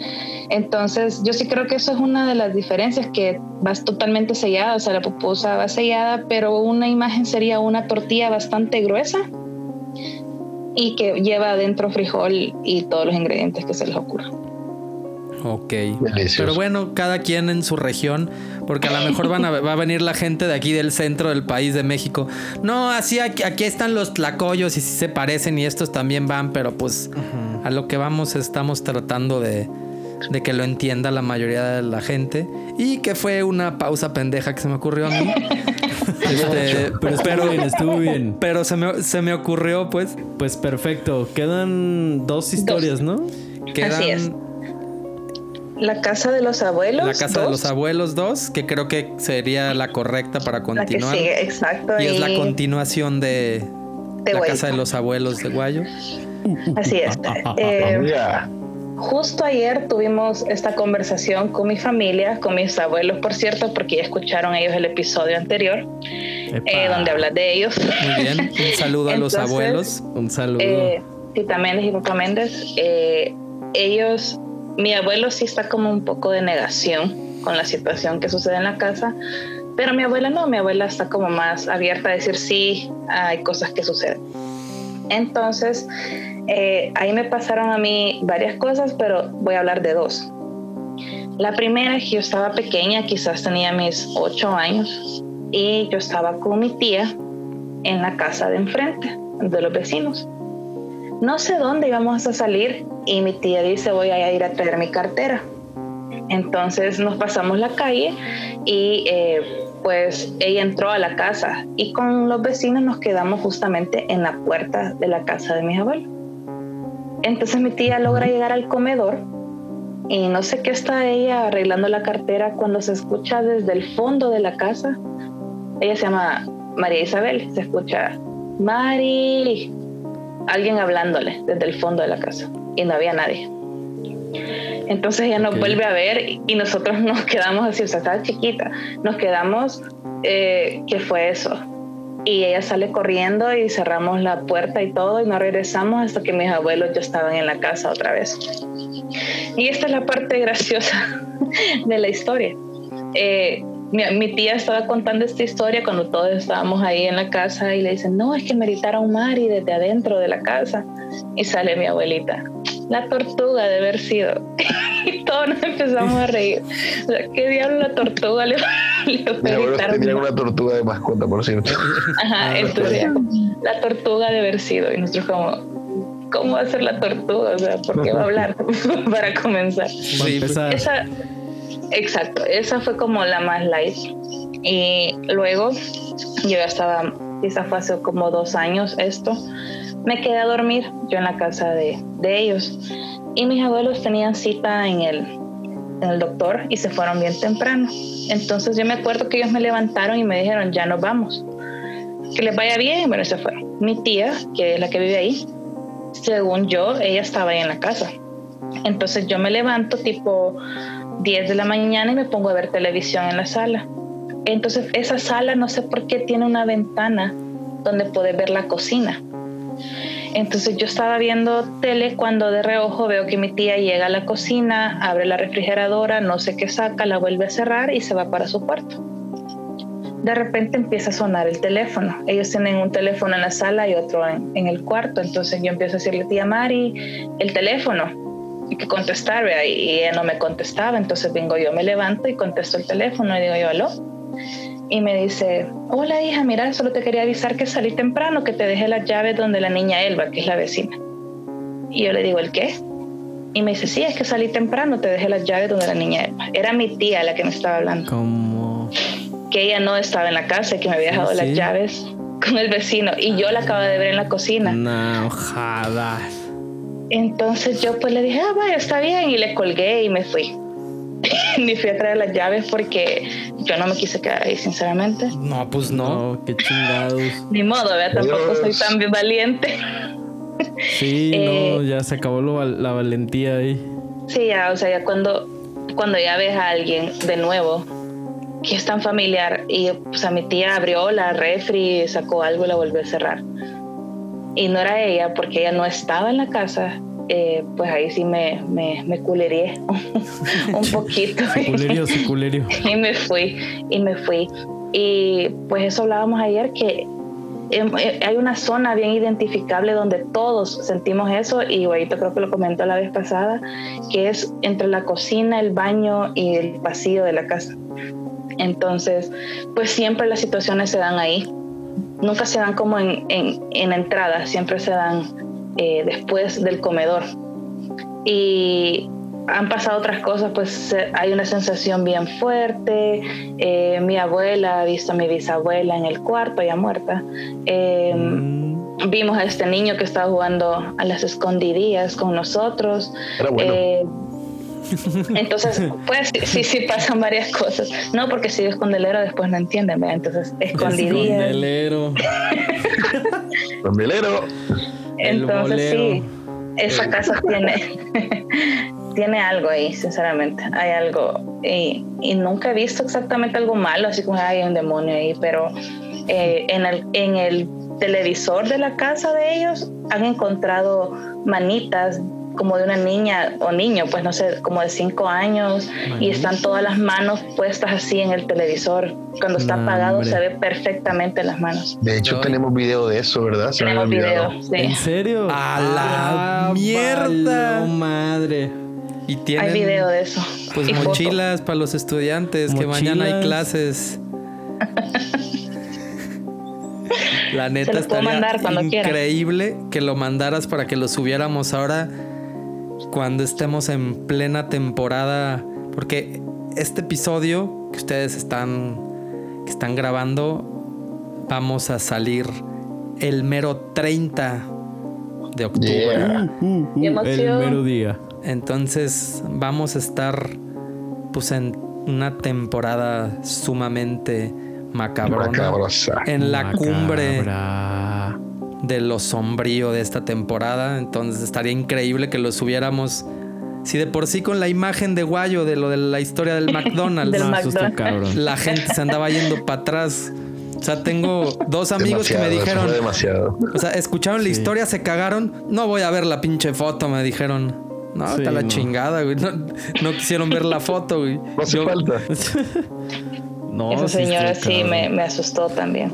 Entonces, yo sí creo que eso es una de las diferencias, que vas totalmente sellada, o sea, la pupusa va sellada, pero una imagen sería una tortilla bastante gruesa y que lleva adentro frijol y todos los ingredientes que se les ocurran. Ok. Delicioso. Pero bueno, cada quien en su región, porque a lo mejor van a, va a venir la gente de aquí del centro del país de México. No, así aquí, aquí están los tlacoyos y sí se parecen y estos también van, pero pues a lo que vamos estamos tratando de, de que lo entienda la mayoría de la gente. Y que fue una pausa pendeja que se me ocurrió a mí. Este, Pero estuvo bien, estuvo bien. pero se me, se me ocurrió, pues, Pues perfecto. Quedan dos historias, ¿no? quedan Así es. La casa de los abuelos. la casa de dos, los abuelos 2, que creo que sería la correcta para La que continuar. sigue, exacto. Y es la y continuación de, de la Guay. casa de los abuelos de Guayo. Así es. Eh, Justo ayer tuvimos esta conversación con mi familia, con mis abuelos, por cierto, porque ya escucharon ellos el episodio anterior, eh, donde hablas de ellos. Muy bien. Un saludo a los abuelos. Un saludo. Eh, Tita Méndez y Papá Méndez, eh, ellos, mi abuelo sí está como un poco de negación con la situación que sucede en la casa, pero mi abuela no, mi abuela está como más abierta a decir sí, hay cosas que suceden. Entonces, eh, ahí me pasaron a mí varias cosas, pero voy a hablar de dos. La primera es que yo estaba pequeña, quizás tenía mis ocho años, y yo estaba con mi tía en la casa de enfrente, de los vecinos. No sé dónde íbamos a salir y mi tía dice voy a ir a traer mi cartera. Entonces nos pasamos la calle y eh, pues ella entró a la casa y con los vecinos nos quedamos justamente en la puerta de la casa de mis abuelos. Entonces mi tía logra llegar al comedor y no sé qué está ella arreglando la cartera cuando se escucha desde el fondo de la casa. Ella se llama María Isabel, se escucha Mari, alguien hablándole desde el fondo de la casa y no había nadie. Entonces ella nos vuelve a ver y- y nosotros nos quedamos así, o sea, estaba chiquita, nos quedamos, eh, ¿qué fue eso? Y ella sale corriendo y cerramos la puerta y todo y no regresamos hasta que mis abuelos ya estaban en la casa otra vez. Y esta es la parte graciosa de la historia. Eh, mi, mi tía estaba contando esta historia cuando todos estábamos ahí en la casa y le dicen, no, es que me gritaron Mari desde adentro de la casa. Y sale mi abuelita, la tortuga de haber sido. y todos nos empezamos a reír. O sea, ¿Qué diablo la tortuga le, le mi abuelo tenía una tortuga de mascota, por cierto. Ajá, entonces la tortuga de haber sido. Y nosotros como, ¿cómo va a ser la tortuga? O sea, ¿por qué va a hablar? Para comenzar. Sí, pues. Esa, exacto, esa fue como la más light. Y luego, yo ya estaba, quizás fue hace como dos años esto, me quedé a dormir yo en la casa de, de ellos. Y mis abuelos tenían cita en el, en el doctor y se fueron bien temprano. Entonces yo me acuerdo que ellos me levantaron y me dijeron, ya nos vamos. Que les vaya bien, bueno, se fueron. Mi tía, que es la que vive ahí, según yo, ella estaba ahí en la casa. Entonces yo me levanto tipo 10 de la mañana y me pongo a ver televisión en la sala. Entonces esa sala no sé por qué tiene una ventana donde puedes ver la cocina. Entonces yo estaba viendo tele cuando de reojo veo que mi tía llega a la cocina, abre la refrigeradora, no sé qué saca, la vuelve a cerrar y se va para su cuarto. De repente empieza a sonar el teléfono. Ellos tienen un teléfono en la sala y otro en, en el cuarto. Entonces yo empiezo a decirle, tía Mari, el teléfono. Hay que contestar, y ella no me contestaba. Entonces vengo yo, me levanto y contesto el teléfono y digo yo, aló. Y me dice, hola hija, mira, solo te quería avisar que salí temprano, que te dejé las llaves donde la niña Elba, que es la vecina. Y yo le digo, ¿el qué? Y me dice, sí, es que salí temprano, te dejé las llaves donde la niña Elba. Era mi tía la que me estaba hablando, Como. que ella no estaba en la casa y que me había dejado Sí. las llaves con el vecino. Y yo la acabo de ver en la cocina. No, jodas. Entonces yo pues le dije, ah, vaya, está bien, y le colgué y me fui. Ni fui a traer las llaves porque yo no me quise quedar ahí, sinceramente. No, pues no. No, qué chingados. Ni modo, ¿verdad? Tampoco soy tan valiente. Sí, Eh, no, ya se acabó lo la valentía ahí. Sí, ya, o sea, ya cuando, cuando ya ves a alguien de nuevo que es tan familiar y o sea, mi tía abrió la refri, sacó algo y la volvió a cerrar. Y no era ella porque ella no estaba en la casa, eh, pues ahí sí me, me, me culería un poquito. Culerio, sí, culerio. y me fui, y me fui. Y pues eso hablábamos ayer que em, eh, hay una zona bien identificable donde todos sentimos eso y ahorita creo que lo comentó la vez pasada, que es entre la cocina, el baño y el pasillo de la casa. Entonces, pues siempre las situaciones se dan ahí. Nunca se dan como en, en, en entrada, siempre se dan eh, después del comedor. Y han pasado otras cosas, pues hay una sensación bien fuerte. Eh, mi abuela ha visto a mi bisabuela en el cuarto, ya muerta. Em, mm. Vimos a este niño que estaba jugando a las escondidillas con nosotros. Eh, entonces, pues sí, sí pasan varias cosas. No, porque si es escondelero después no entienden, Entonces, escondidillas. Escondelero. escondelero. Entonces, sí, esa casa tiene tiene algo ahí, sinceramente. Hay algo. Y, nunca he visto exactamente algo malo, así como hay un demonio ahí, pero eh, en, el, en el televisor de la casa de ellos han encontrado manitas como de una niña o niño, pues no sé, como de cinco años, y están todas las manos puestas así en el televisor. Cuando está apagado se ve perfectamente las manos. De hecho, tenemos video de eso, ¿verdad? tenemos video, ¿En serio? ¡A la ah, mierda! madre! Y tienen, hay video de eso. Pues mochilas para los estudiantes, que mañana hay clases. La neta estaría increíble que lo mandaras para que lo subiéramos ahora cuando estemos en plena temporada. Porque este episodio que ustedes están, que están grabando, vamos a salir el mero 30 de octubre. Uh, uh, uh, el mero día. Entonces vamos a estar pues en una temporada sumamente macabrona. En la cumbre de lo sombrío de esta temporada. Entonces estaría increíble que lo subiéramos. Si de por sí con la imagen de Guayo de lo de la historia del McDonald's, la gente se andaba yendo para atrás. O sea, tengo dos amigos que me dijeron. Demasiado. O sea, escucharon la historia, se cagaron. No voy a ver la pinche foto, me dijeron. No, está la chingada, güey. No, quisieron ver la foto, güey. No hace falta. no, Esa señora sí, me, me, asustó también.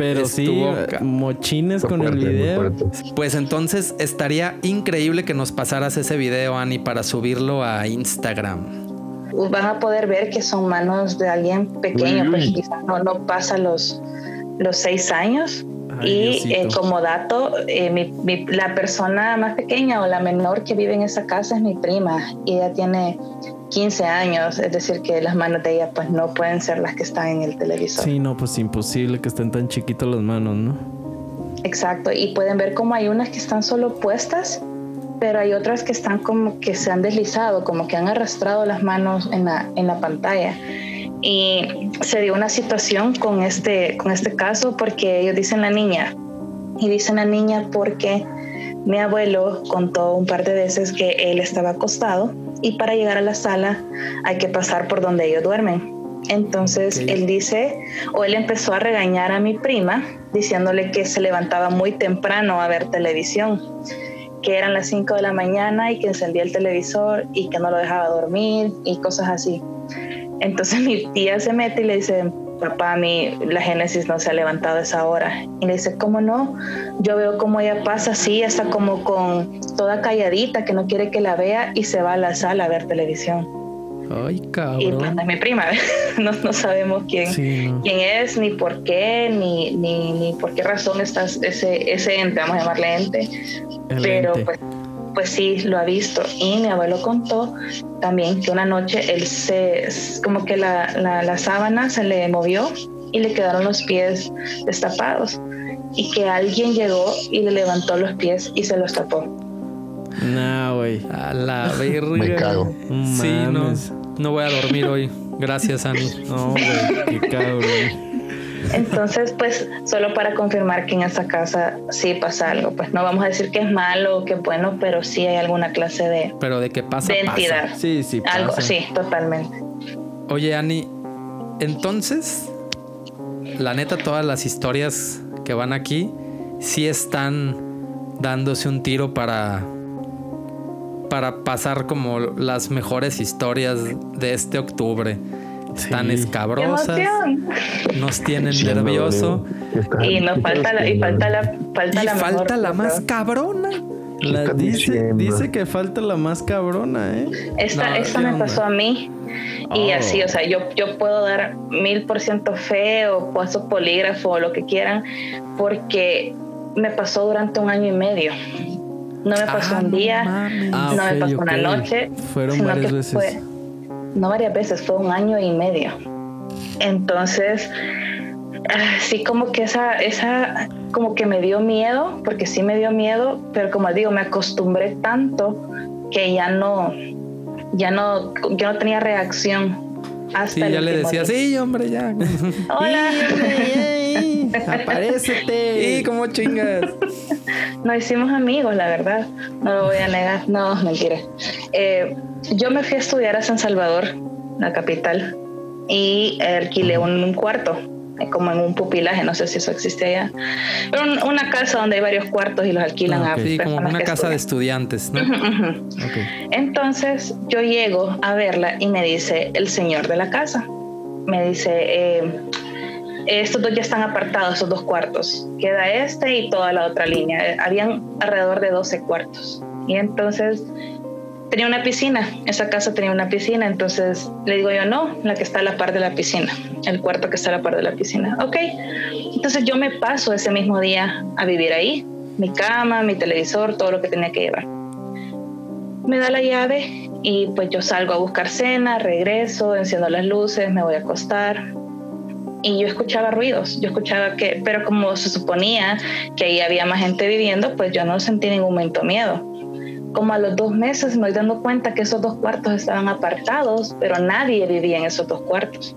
Pero sí, mochines con el video. Pues entonces estaría increíble que nos pasaras ese video, Ani, para subirlo a Instagram. Van a poder ver que son manos de alguien pequeño, pues quizás no, no pasa los, los seis años y eh, como dato, eh, la persona más pequeña o la menor que vive en esa casa es mi prima y ella tiene 15 años, es decir, que las manos de ella pues no pueden ser las que están en el televisor. Sí, no, pues imposible que estén tan chiquitos las manos, ¿no? Exacto, y pueden ver como hay unas que están solo puestas, pero hay otras que están como que se han deslizado, como que han arrastrado las manos en la, en la pantalla y se dio una situación con este, con este caso porque ellos dicen la niña y dicen la niña porque mi abuelo contó un par de veces que él estaba acostado y para llegar a la sala hay que pasar por donde ellos duermen. Entonces él dice, o él empezó a regañar a mi prima diciéndole que se levantaba muy temprano a ver televisión, que eran las 5 de la mañana y que encendía el televisor y que no lo dejaba dormir y cosas así. Entonces mi tía se mete y le dice, papá, a mí la Génesis no se ha levantado a esa hora. Y le dice, ¿cómo no? Yo veo cómo ella pasa así, está como con toda calladita, que no quiere que la vea y se va a la sala a ver televisión. Ay, cabrón. Y pues, es mi prima, no, no sabemos quién, quién es, ni por qué, ni, ni, ni por qué razón está ese, ese ente, vamos a llamarle ente. Pero pues pues sí, lo ha visto. Y mi abuelo contó también que una noche él se, como que la, la, sábana se le movió y le quedaron los pies destapados. Y que alguien llegó y le levantó los pies y se los tapó. No, güey. A la verga. Me cago. Sí, no. No voy a dormir hoy. Gracias, Ani. No, güey. Qué cabrón. Entonces, pues, solo para confirmar que en esa casa sí pasa algo, pues no vamos a decir que es malo o que es bueno, pero sí hay alguna clase de, pero de qué pasa, de entidad. Sí, sí, pasa. Algo, sí, totalmente. Oye, Ani, entonces, la neta, todas las historias que van aquí sí están dándose un tiro para para pasar como las mejores historias de este octubre. Están ¡Qué escabrosas, nos tienen Sí, nervioso. no, Y nos falta la, y falta la, falta Y la mejor falta la más cabrona. La dice, dice que falta la más cabrona, ¿eh? Esta, No, esta ¿qué me onda? pasó a mí. Y Oh. así, o sea, yo, yo puedo dar mil por ciento fe o paso polígrafo o lo que quieran, porque me pasó durante un año y medio. No me pasó Ah, un no día, mames. Ah, no me pasó una noche, Fueron sino varias que veces. fue, no varias veces, fue un año y medio. Entonces, ah, sí como que esa, esa, como que me dio miedo, porque sí me dio miedo, pero como digo, me acostumbré tanto que ya no, ya no, yo no tenía reacción. Hasta Sí, el ya le decía, día. sí, hombre, ya. Hola. ¡Aparécete! Y como chingas. Nos hicimos amigos, la verdad. No lo voy a negar. No, mentira. Eh, yo me fui a estudiar a San Salvador, la capital, y alquilé un, cuarto, eh, como en un pupilaje, no sé si eso existe allá. Pero un- una casa donde hay varios cuartos y los alquilan Ah, a. Sí, como una que casa de estudian. estudiantes, ¿no? Ujú, ujú. Ok. Entonces yo llego a verla y me dice el señor de la casa, me dice, eh, estos dos ya están apartados, esos dos cuartos, queda este y toda la otra línea. Habían alrededor de 12 cuartos. Y entonces tenía una piscina, esa casa tenía una piscina, entonces le digo yo, no, la que está a la par de la piscina, el cuarto que está a la par de la piscina. Ok, entonces yo me paso ese mismo día a vivir ahí, mi cama, mi televisor, todo lo que tenía que llevar me da la llave y pues yo salgo a buscar cena, regreso, enciendo las luces, me voy a acostar. Y yo escuchaba ruidos, yo escuchaba que, pero como se suponía que ahí había más gente viviendo, pues yo no sentí en ningún momento miedo. Como a los dos meses me voy dando cuenta que esos dos cuartos estaban apartados, pero nadie vivía en esos dos cuartos.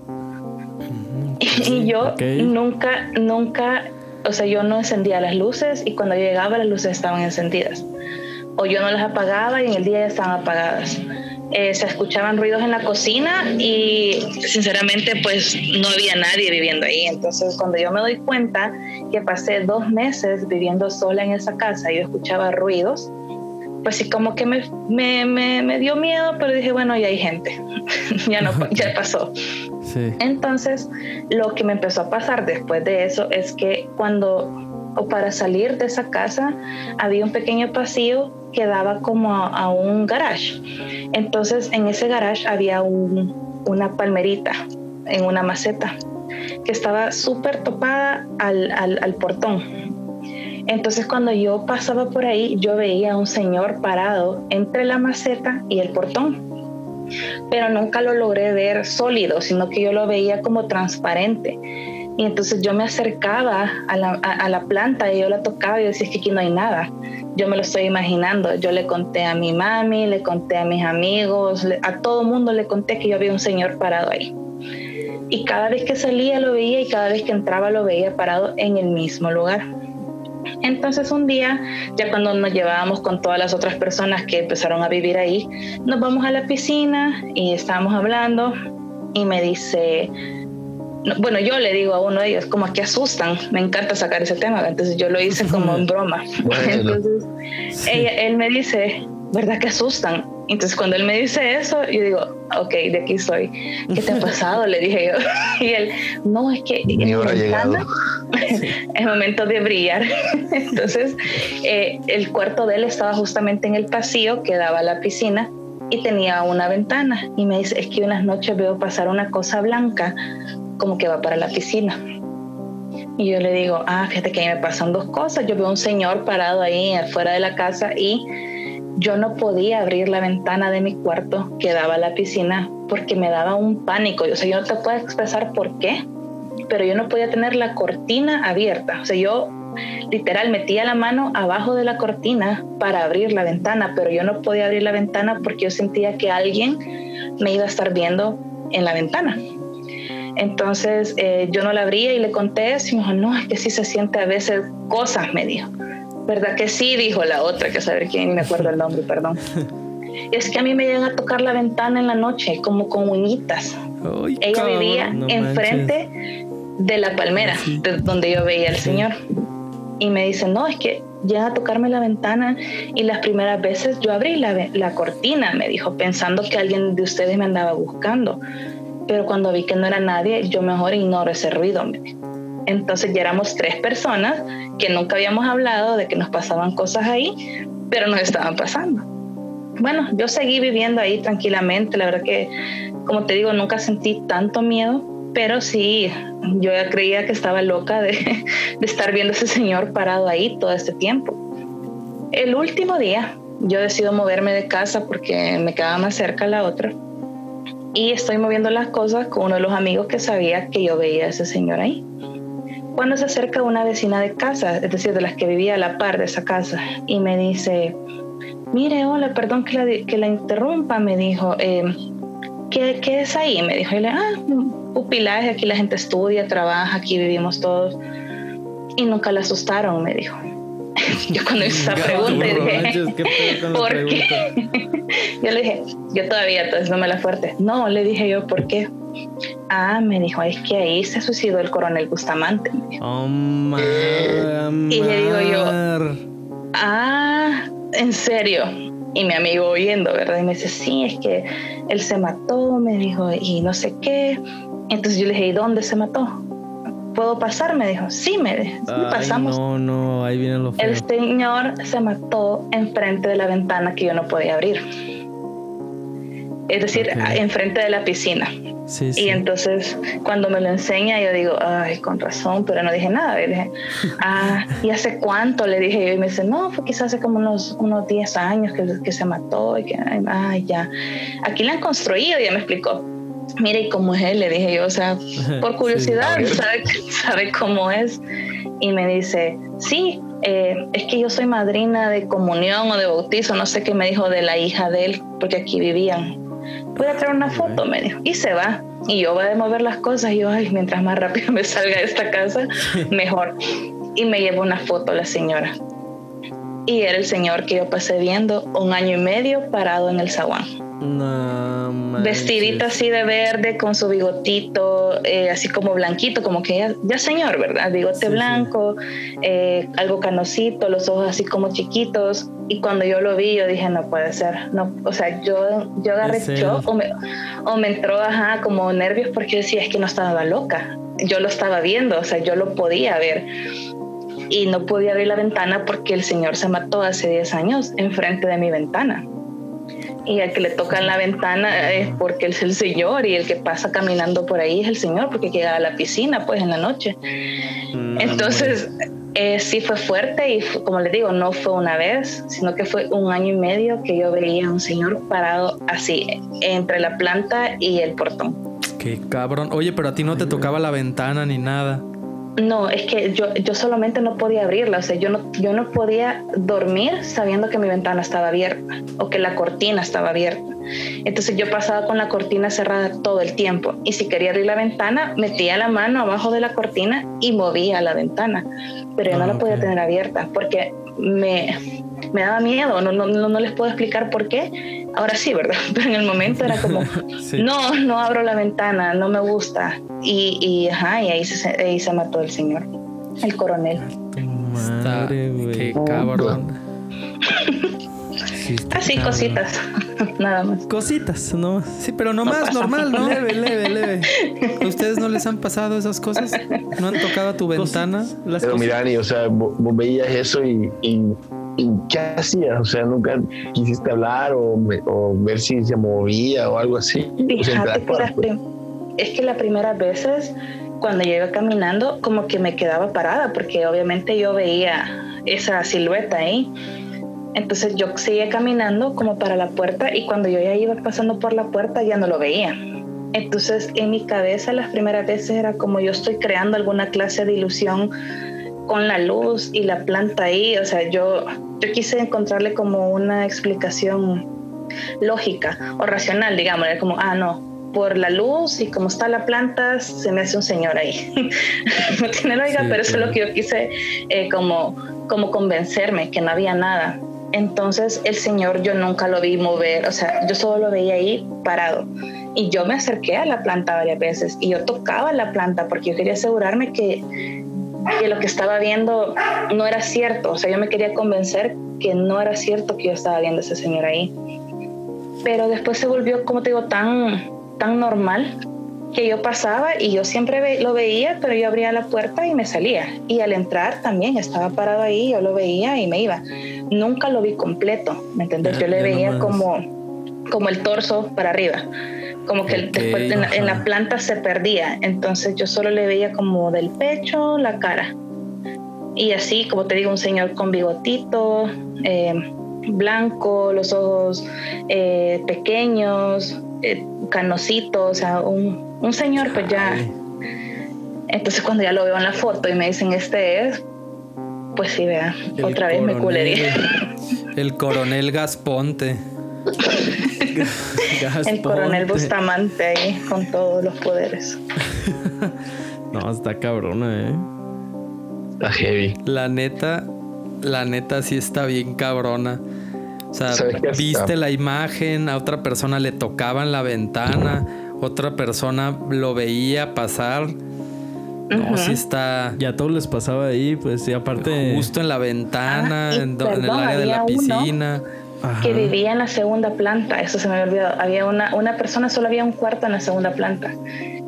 Y yo nunca, nunca, o sea, yo no encendía las luces y cuando yo llegaba las luces estaban encendidas o yo no las apagaba y en el día ya estaban apagadas. Eh, se escuchaban ruidos en la cocina y sinceramente pues no había nadie viviendo ahí. Entonces cuando yo me doy cuenta que pasé dos meses viviendo sola en esa casa y yo escuchaba ruidos, pues sí como que me, me, me, me dio miedo, pero dije, bueno, ya hay gente, ya, no, ya pasó. Sí. Entonces, lo que me empezó a pasar después de eso es que cuando, o para salir de esa casa, había un pequeño pasillo que daba como a, a un garage. Entonces, en ese garage había un- una palmerita en una maceta que estaba súper topada al, al- al portón. Entonces, cuando yo pasaba por ahí, yo veía a un señor parado entre la maceta y el portón pero nunca lo logré ver sólido, sino que yo lo veía como transparente. Y entonces yo me acercaba a la, a- la planta y yo la tocaba y decía, es que aquí no hay nada. Yo me lo estoy imaginando. Yo le conté a mi mami, le conté a mis amigos, a todo mundo le conté que yo había un señor parado ahí. Y cada vez que salía lo veía y cada vez que entraba lo veía parado en el mismo lugar. Entonces un día, ya cuando nos llevábamos con todas las otras personas que empezaron a vivir ahí, nos vamos a la piscina y estábamos hablando y me dice, no, bueno, yo le digo a uno de ellos, como que asustan, me encanta sacar ese tema, entonces yo lo hice como en broma. Bueno. Entonces ella- él me dice, ¿verdad que asustan? Entonces cuando él me dice eso, yo digo, ok, de aquí soy. ¿Qué te ha pasado? Le dije yo. Y él, no, es que llegado. ventana es momento de brillar. Entonces, eh, el cuarto de él estaba justamente en el pasillo que daba a la piscina y tenía una ventana. Y me dice, es que unas noches veo pasar una cosa blanca como que va para la piscina. Y yo le digo, ah, fíjate que me pasan dos cosas. Yo veo un señor parado ahí afuera de la casa y yo no podía abrir la ventana de mi cuarto que daba a la piscina porque me daba un pánico. O sea, yo no te puedo expresar por qué, pero yo no podía tener la cortina abierta. O sea, yo literal metía la mano abajo de la cortina para abrir la ventana, pero yo no podía abrir la ventana porque yo sentía que alguien me iba a estar viendo en la ventana. Entonces eh, yo no la abría y le conté eso y dijo, no, es que sí se siente a veces cosas, me dijo. ¿Verdad que sí? Dijo la otra, que saber quién, me acuerdo el nombre, perdón. Es que a mí me llegan a tocar la ventana en la noche, como con uñitas. Ay, Ella cabrón, vivía no enfrente de la palmera, de donde yo veía al señor. Y me dice, no, es que llega a tocarme la ventana y las primeras veces yo abrí la, la cortina, me dijo, pensando que alguien de ustedes me andaba buscando. pero cuando vi que no era nadie, yo mejor ignoro ese ruido. Me dijo. Entonces ya éramos tres personas que nunca habíamos hablado de que nos pasaban cosas ahí, pero nos estaban pasando. Bueno, yo seguí viviendo ahí tranquilamente, la verdad que, como te digo, nunca sentí tanto miedo, pero sí, yo ya creía que estaba loca de, estar viendo a ese señor parado ahí todo este tiempo. El último día, yo decido moverme de casa porque me quedaba más cerca la otra y estoy moviendo las cosas con uno de los amigos que sabía que yo veía a ese señor ahí. Cuando se acerca una vecina de casa, es decir, de las que vivía a la par de esa casa, y me dice, mire, hola, perdón que la, que la interrumpa, me dijo, eh, ¿qué, ¿qué, es ahí? Me dijo, y le, ah, pupilaje, aquí la gente estudia, trabaja, aquí vivimos todos. Y nunca la asustaron, me dijo. yo cuando hice esa pregunta dije, ¿por qué? yo le dije, yo todavía, entonces no me la fuerte. No, le dije yo, ¿por qué? Ah, me dijo, es que ahí se suicidó el coronel Bustamante. Oh, y le digo yo, ah, ¿en serio? Y mi amigo oyendo, ¿verdad? Y me dice, sí, es que él se mató, me dijo, y no sé qué. Entonces yo le dije, ¿y dónde se mató? ¿Puedo pasar? Me dijo, sí, me dijo, pasamos. No, no, ahí viene lo feo. El señor se mató enfrente de la ventana que yo no podía abrir. Es decir, enfrente de la piscina. Sí, sí. Y entonces cuando me lo enseña yo digo, ay, con razón, pero no dije nada. Y dije, ah, ¿y hace cuánto? Le dije yo y me dice, no, fue quizás hace como unos, unos 10 años que, que se mató y que, ay, ya. Aquí la han construido, ya me explicó mire, ¿y cómo es él? Le dije yo, o sea, por curiosidad, ¿sabe, sabe cómo es? Y me dice, sí, eh, es que yo soy madrina de comunión o de bautizo, no sé qué me dijo de la hija de él, porque aquí vivían. Voy a traer una foto, me dijo, y se va. Y yo voy a mover las cosas y yo, ay, mientras más rápido me salga de esta casa, mejor. Y me llevo una foto la señora. Y era el señor que yo pasé viendo un año y medio parado en el zaguán. No, Vestidita así de verde con su bigotito, eh, así como blanquito, como que ya, señor, ¿verdad? Bigote blanco, eh, algo canosito, los ojos así como chiquitos. Y cuando yo lo vi, yo dije, no puede ser. No, o sea, yo, yo agarré shock o me, o me entró, ajá, como nervios porque decía, es que no estaba loca. Yo lo estaba viendo, o sea, yo lo podía ver y no podía abrir la ventana porque el señor se mató hace 10 años enfrente de mi ventana y al que le toca en la ventana es porque él es el Señor y el que pasa caminando por ahí es el Señor porque queda a la piscina pues en la noche. Mm, Entonces eh, sí fue fuerte y como les digo, no fue una vez, sino que fue un año y medio que yo veía a un Señor parado así entre la planta y el portón. Qué cabrón. Oye, pero a ti no te tocaba la ventana ni nada. No, es que yo, yo solamente no podía abrirla, o sea, yo no, yo no podía dormir sabiendo que mi ventana estaba abierta o que la cortina estaba abierta. Entonces yo pasaba con la cortina cerrada todo el tiempo y si quería abrir la ventana, metía la mano abajo de la cortina y movía la ventana, pero yo no la ah, podía tener abierta porque me, me daba miedo, no, no, no, les puedo explicar por qué. Ahora sí, ¿verdad? Pero en el momento era como, no, no abro la ventana, no me gusta. Y, y, ajá, y ahí, se, ahí se mató el señor, el coronel. Madre, qué cabrón. Así, cositas, nada más. Cositas, no Sí, pero no, más, normal, ¿no? leve, leve, leve. ¿A ustedes no les han pasado esas cosas? ¿No han tocado a tu ventana? Las pero Mirani, o sea, vos, veías eso y, y, ¿qué hacías? O sea, nunca quisiste hablar o, o ver si se movía o algo así. Fíjate que es que las primeras veces cuando yo iba caminando como que me quedaba parada porque obviamente yo veía esa silueta ahí entonces yo seguía caminando como para la puerta y cuando yo ya iba pasando por la puerta ya no lo veía. Entonces en mi cabeza las primeras veces era como yo estoy creando alguna clase de ilusión con la luz y la planta ahí. O sea, yo, yo quise encontrarle como una explicación lógica o racional, digamos, era como, ah, no, por la luz y como está la planta, se me hace un señor ahí. no tiene lógica, pero eso es lo que yo quise eh, como, como convencerme, que no había nada. Entonces el Señor yo nunca lo vi mover, o sea, yo solo lo veía ahí parado. Y yo me acerqué a la planta varias veces y yo tocaba la planta porque yo quería asegurarme que, que lo que estaba viendo no era cierto. O sea, yo me quería convencer que no era cierto que yo estaba viendo a ese Señor ahí. Pero después se volvió, como te digo, tan, tan normal que yo pasaba y yo siempre lo veía, pero yo abría la puerta y me salía. Y al entrar también estaba parado ahí, yo lo veía y me iba. Nunca lo vi completo, ¿me entiendes? Yo le veía como, como el torso para arriba, como que después en la, planta se perdía. Entonces yo solo le veía como del pecho, la cara. Y así, como te digo, un señor con bigotito, eh, blanco, los ojos eh, pequeños, eh, canositos, o sea, un, un señor pues ya... Entonces cuando ya lo veo en la foto y me dicen este es, pues sí, vean, otra vez me culería. El coronel Gasponte. El coronel Bustamante ahí con todos los poderes. no, está cabrona, eh. Está heavy. La neta, la neta sí está bien cabrona. O sea, viste la imagen, a otra persona le tocaban la ventana otra persona lo veía pasar. No, si está. Ya todo les pasaba ahí, pues, y aparte. Justo en la ventana, ah, en, el área de la piscina. Que vivía en la segunda planta, eso se me había olvidado. Había una, una persona, solo había un cuarto en la segunda planta.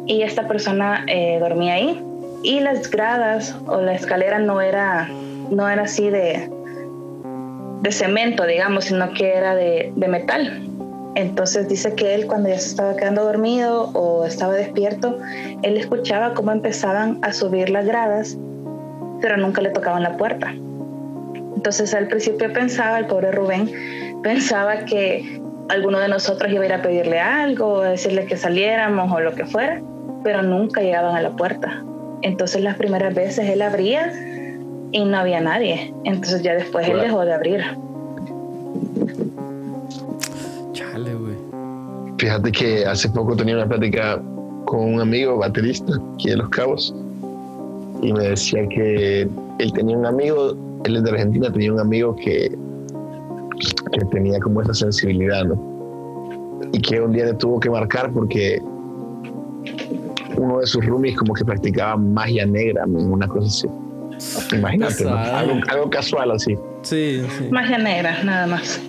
Y esta persona eh, dormía ahí. Y las gradas o la escalera no era, no era así de, de cemento, digamos, sino que era de, de metal. Entonces dice que él cuando ya se estaba quedando dormido o estaba despierto, él escuchaba cómo empezaban a subir las gradas, pero nunca le tocaban la puerta. Entonces al principio pensaba, el pobre Rubén, pensaba que alguno de nosotros iba a ir a pedirle algo, a decirle que saliéramos o lo que fuera, pero nunca llegaban a la puerta. Entonces las primeras veces él abría y no había nadie. Entonces ya después él dejó de abrir. Fíjate que hace poco tenía una plática con un amigo baterista aquí de Los Cabos y me decía que él tenía un amigo, él es de Argentina, tenía un amigo que, que tenía como esa sensibilidad, ¿no? Y que un día le tuvo que marcar porque uno de sus roomies como que practicaba magia negra, una cosa así. Imagínate, algo, algo, casual así. Sí, sí. Magia negra, nada más.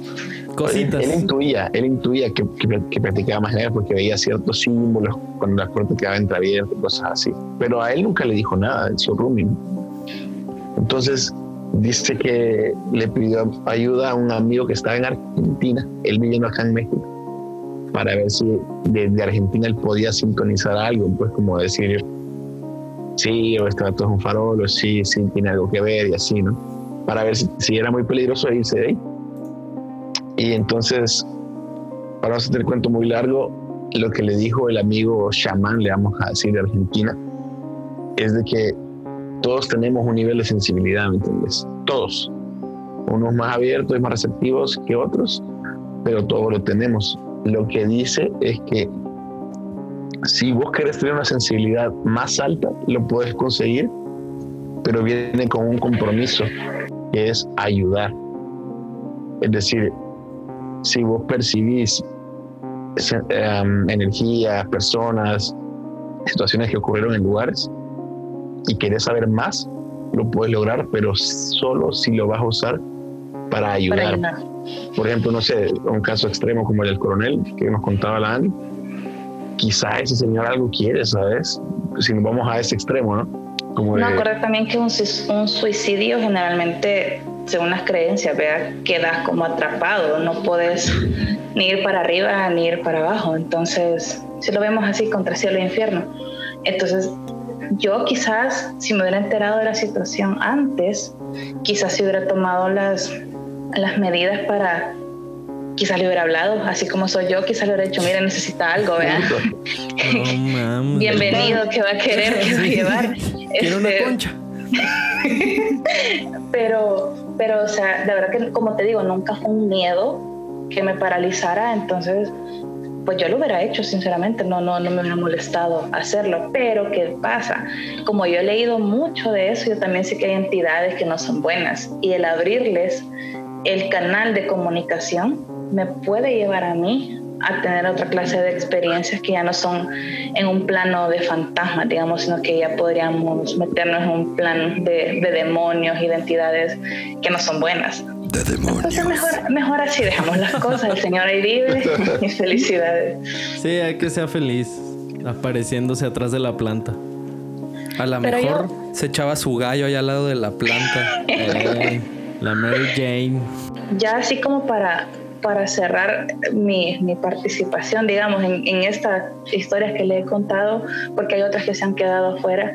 Cositas. Él, intuía, él intuía que, que, practicaba más negra porque veía ciertos símbolos cuando la puerta quedaba entreabierta y cosas así. Pero a él nunca le dijo nada en su rooming. Entonces dice que le pidió ayuda a un amigo que estaba en Argentina, él viviendo acá en México, para ver si desde Argentina él podía sintonizar algo, pues como decir, sí, o esto es un farol, o sí, sí, tiene algo que ver y así, ¿no? Para ver si, si era muy peligroso irse de ahí. Y entonces, para no hacer el cuento muy largo, lo que le dijo el amigo chamán, le vamos a decir de Argentina, es de que todos tenemos un nivel de sensibilidad, ¿me entiendes? Todos. Unos más abiertos y más receptivos que otros, pero todos lo tenemos. Lo que dice es que si vos querés tener una sensibilidad más alta, lo puedes conseguir, pero viene con un compromiso, que es ayudar. Es decir, si vos percibís em, energías, personas, situaciones que ocurrieron en lugares y querés saber más, lo puedes lograr, pero solo si lo vas a usar para ayudar. Por ejemplo, no sé, un caso extremo como el del coronel que nos contaba la Ani, quizá ese señor algo quiere, ¿sabes? Si nos vamos a ese extremo, ¿no? Como no, también que un, un suicidio generalmente según las creencias, vea, quedas como atrapado, no puedes ni ir para arriba ni ir para abajo. Entonces, si lo vemos así, contra cielo e infierno. Entonces, yo quizás, si me hubiera enterado de la situación antes, quizás si hubiera tomado las, las medidas para, quizás le hubiera hablado, así como soy yo, quizás le hubiera dicho, mira, necesita algo, vea. Bienvenido, ¿qué va a querer? ¿Qué va a llevar? Quiero una este, concha. pero, pero, o sea, de verdad que, como te digo, nunca fue un miedo que me paralizara, entonces, pues yo lo hubiera hecho, sinceramente, no, no, no me hubiera molestado hacerlo. Pero, ¿qué pasa? Como yo he leído mucho de eso, yo también sé que hay entidades que no son buenas y el abrirles el canal de comunicación me puede llevar a mí a tener otra clase de experiencias que ya no son en un plano de fantasmas, digamos, sino que ya podríamos meternos en un plan de, demonios de entidades que no son buenas. De demonios. Entonces mejor, mejor así dejamos las cosas, el Señor ahí vive y felicidades. Sí, hay que ser feliz. Apareciéndose atrás de la planta. A lo mejor yo- se echaba su gallo ahí al lado de la planta. Eh, la Mary Jane. Ya así como para, para cerrar mi, mi participación, digamos, en, en estas historias que le he contado, porque hay otras que se han quedado afuera,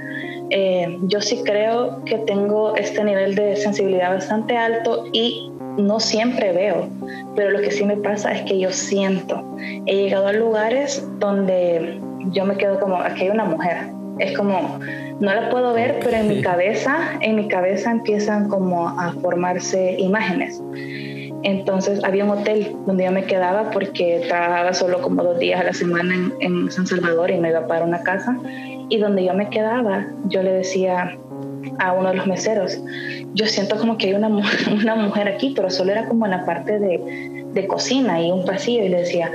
eh, yo sí creo que tengo este nivel de sensibilidad bastante alto y no siempre veo, pero lo que sí me pasa es que yo siento. He llegado a lugares donde yo me quedo como, aquí hay una mujer. Es como, no la puedo ver, pero en mi cabeza, en mi cabeza empiezan como a formarse imágenes. Entonces había un hotel donde yo me quedaba porque trabajaba solo como dos días a la semana en, en San Salvador y me iba para una casa. Y donde yo me quedaba, yo le decía a uno de los meseros, yo siento como que hay una, una mujer aquí, pero solo era como en la parte de, de cocina y un pasillo. Y le decía,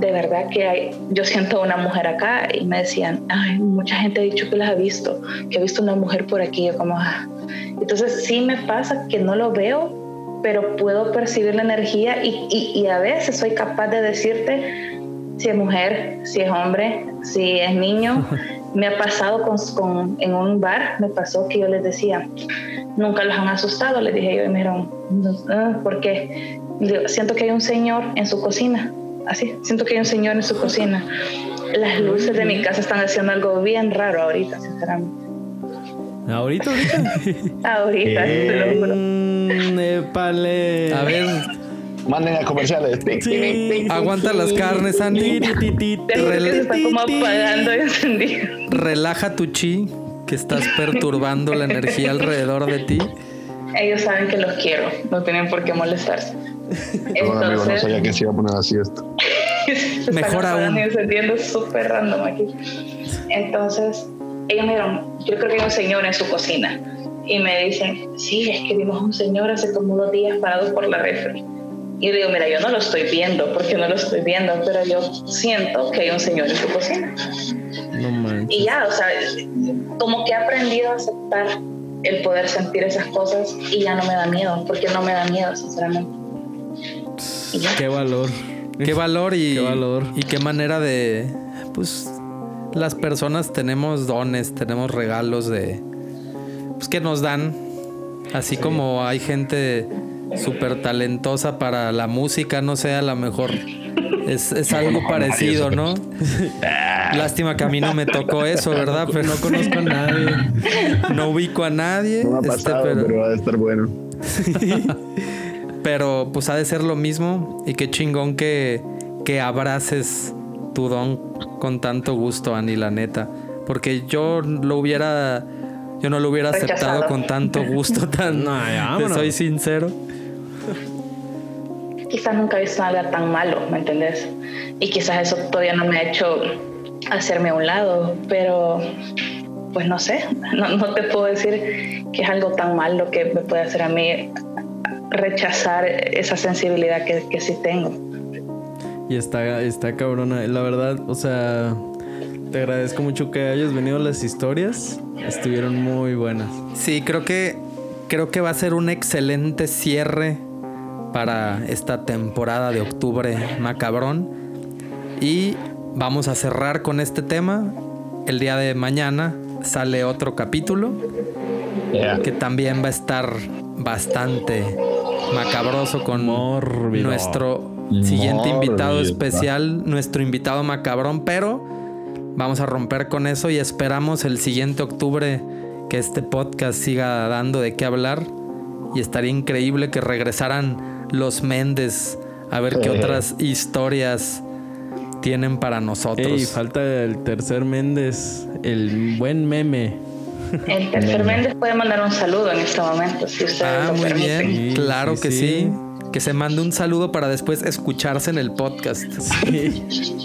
de verdad que hay, yo siento una mujer acá. Y me decían, ay, mucha gente ha dicho que las ha visto, que ha visto una mujer por aquí. Yo como, "Ah". Entonces sí me pasa que no lo veo, pero puedo percibir la energía y, y, y a veces soy capaz de decirte si es mujer, si es hombre, si es niño. Me ha pasado con, con- en un bar, me pasó que yo les decía, nunca los han asustado, les dije yo, y me dijeron, "Ah, ¿por qué? Digo, siento que hay un señor en su cocina, así, siento que hay un señor en su cocina. Las luces de mi casa están haciendo algo bien raro ahorita, sinceramente. Ahorita, ahorita. Ahorita, te lo juro. A ver, Manden a comerciales. Sí. aguanta las carnes, Andy. Te juro que se está como apagando y encendido. Relaja tu chi, que estás perturbando la energía alrededor de ti. Ellos saben que los quiero, no tienen por qué molestarse. Perdón, amigo, no Entonces, sabía que se iba a poner así esto. Mejor aún. súper random aquí. Entonces, ellos me dijeron, yo creo que hay un señor en su cocina. Y me dicen, sí, es que vimos a un señor hace como dos días parado por la refri. Y yo digo, mira, yo no lo estoy viendo, porque no lo estoy viendo, pero yo siento que hay un señor en su cocina. No manches. Y ya, o sea, como que he aprendido a aceptar el poder sentir esas cosas y ya no me da miedo, porque no me da miedo, sinceramente. Qué valor. Qué valor y Qué valor. y qué manera de pues las personas tenemos dones, tenemos regalos de pues que nos dan así como hay gente súper talentosa para la música, no sé, a lo mejor es, es algo parecido, ¿no? Lástima que a mí no me tocó eso, ¿verdad? Pero No conozco a nadie. no ubico a nadie. No me ha este, pasado, pero- pero va a estar bueno. Pero pues ha de ser lo mismo y qué chingón que, que abraces tu don con tanto gusto, Ani, la neta. Porque yo lo hubiera, yo no lo hubiera aceptado con tanto gusto tan, No, ya, te vámonos. soy sincero. Quizás nunca he visto nada tan malo, ¿me entendés? Y quizás eso todavía no me ha hecho hacerme a un lado, pero pues no sé, no, no te puedo decir que es algo tan malo que me puede hacer a mí rechazar esa sensibilidad que, que sí tengo. Y está, está cabrona. La verdad, o sea, te agradezco mucho que hayas venido. Las historias estuvieron muy buenas. Sí, creo que creo que va a ser un excelente cierre para esta temporada de octubre macabrón. Y vamos a cerrar con este tema. El día de mañana sale otro capítulo que también va a estar bastante macabroso con Mórbido. nuestro siguiente invitado especial, nuestro invitado macabrón, pero vamos a romper con eso y esperamos el siguiente octubre que este podcast siga dando de qué hablar y estaría increíble que regresaran los Méndez a ver qué otras historias tienen para nosotros. Ey, falta el tercer Méndez, el buen meme. El tercer Méndez puede mandar un saludo en este momento, si ustedes Ah, lo muy permiten. bien. Sí, claro sí, que sí. sí. Que se mande un saludo para después escucharse en el podcast.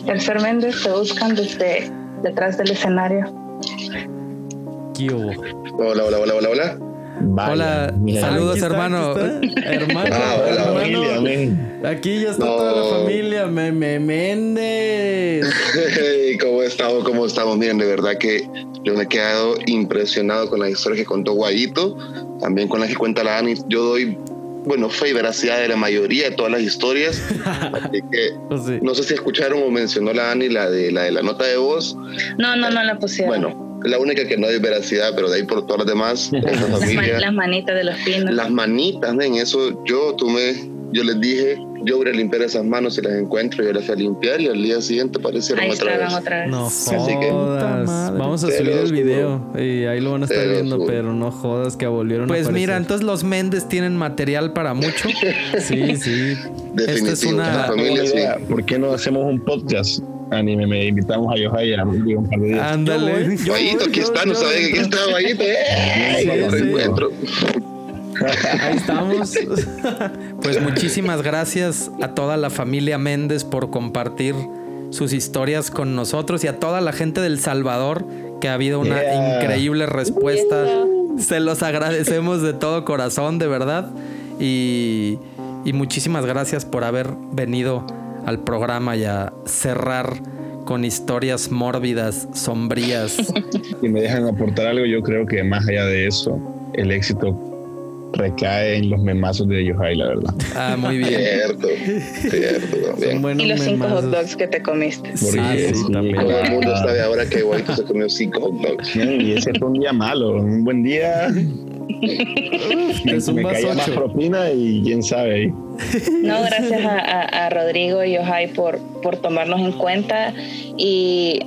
Tercer Méndez te buscan desde detrás del escenario. ¿Qué hubo? Hola, hola, hola, hola, hola. Vaya, Hola, mira. saludos está, hermano. aquí. Hermano, Ah, hola, hermano. Familia. Aquí ya está No. toda la familia. Meme Méndez. Hey, ¿Cómo estamos? ¿Cómo estamos? Miren, de verdad que yo me he quedado impresionado con las historias que contó Guayito, también con las que cuenta la Ani. Yo doy bueno, fe y veracidad de la mayoría de todas las historias. Así que Pues sí. no sé si escucharon o mencionó la Ani la de la, de la nota de voz. No, no, no la pusieron. Bueno, la única que no hay veracidad, pero de ahí por todas las demás, esa las, man- familia. las manitas de los pinos. Las manitas, en eso yo tomé, yo les dije, yo voy a limpiar esas manos si las encuentro, yo las fui a limpiar y al día siguiente aparecieron Ahí otra vez. otra vez. No Así que- jodas. Madre. Vamos a subir el video y ahí lo van a estar viendo, pero no jodas que volvieron a Pues aparecer. mira, entonces los Méndez tienen material para mucho. Sí, sí. Definitivo, Esta es una- Tengo familia una sí. idea. ¿Por qué no hacemos un podcast? Anime, me invitamos a Yohai a un par de días. Ándale. Aquí está, no sabe que aquí. Sí, Lo sí. reencuentro. Ahí estamos. Pues muchísimas gracias a toda la familia Méndez por compartir sus historias con nosotros y a toda la gente del Salvador que ha habido una Yeah. increíble respuesta. Se los agradecemos de todo corazón, de verdad. Y, y muchísimas gracias por haber venido al programa y a cerrar con historias mórbidas, sombrías. Si me dejan aportar algo, yo creo que más allá de eso, el éxito recae en los memazos de Yohai, la verdad. Ah, muy bien. Cierto, cierto Son también. buenos Y los cinco hot dogs que te comiste. Porque Ah, sí, sí, también. Todo el mundo sabe ahora que Guayito se comió cinco hot dogs. Y ese fue un día malo, un buen día. me, Es un me más caía más ocho. propina y quién sabe ahí. No, gracias a, a- a Rodrigo y Ojai por, por tomarnos en cuenta. Y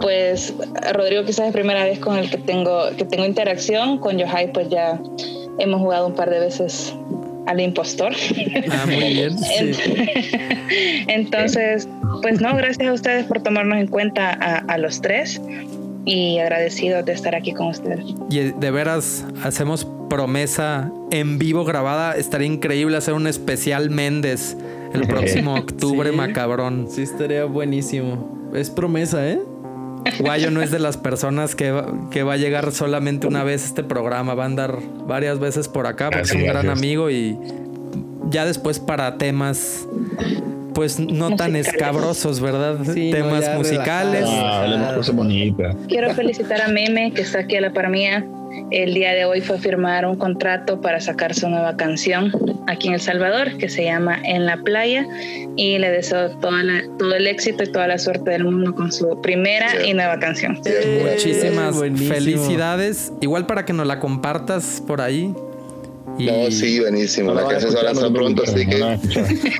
pues Rodrigo quizás es primera vez con el que tengo, que tengo interacción. Con Yohai pues ya hemos jugado un par de veces al impostor. Ah, muy bien. Ent- Entonces, pues no, gracias a ustedes por tomarnos en cuenta a, a los tres y agradecidos de estar aquí con ustedes. Y eh, de veras hacemos promesa en vivo grabada. Estaría increíble hacer un especial Méndez el próximo octubre, Sí. macabrón. Sí, estaría buenísimo. Es promesa, ¿eh? Guayo no es de las personas que va, que va a llegar solamente una vez a este programa. Va a andar varias veces por acá porque es un gran amigo y ya después para temas pues no tan escabrosos, ¿verdad? Sí, temas musicales. Ah, hablemos cosas bonitas. Quiero felicitar a Meme, que está aquí a la par mía. El día de hoy fue firmar un contrato para sacar su nueva canción aquí en El Salvador, que se llama En la Playa. Y le deseo toda la- todo el éxito y toda la suerte del mundo con su primera Sí. y nueva canción. Muchísimas Buenísimo. felicidades. Igual para que nos la compartas por ahí. Y No, sí, buenísimo. No La canción se va a escuchar, no lanzar te pronto, así que.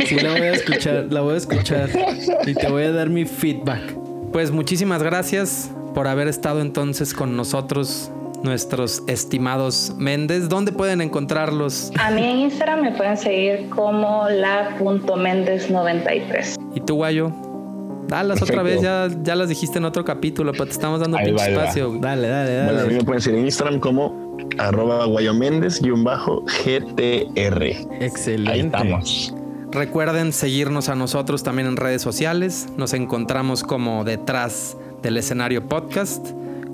Sí, la voy a escuchar, la voy a escuchar. Y te voy a dar mi feedback. Pues muchísimas gracias por haber estado entonces con nosotros, nuestros estimados Méndez. ¿Dónde pueden encontrarlos? A mí en Instagram me pueden seguir como la.méndez93. ¿Y tú, Guayo? Dalas otra vez, ya, ya las dijiste en otro capítulo, pero te estamos dando Ahí pinche va. espacio. Dale, dale, dale. Bueno, a mí me pueden seguir en Instagram como arroba guayoméndez-gtr. Excelente. Ahí estamos. Recuerden seguirnos a nosotros también en redes sociales. Nos encontramos como detrás del escenario podcast.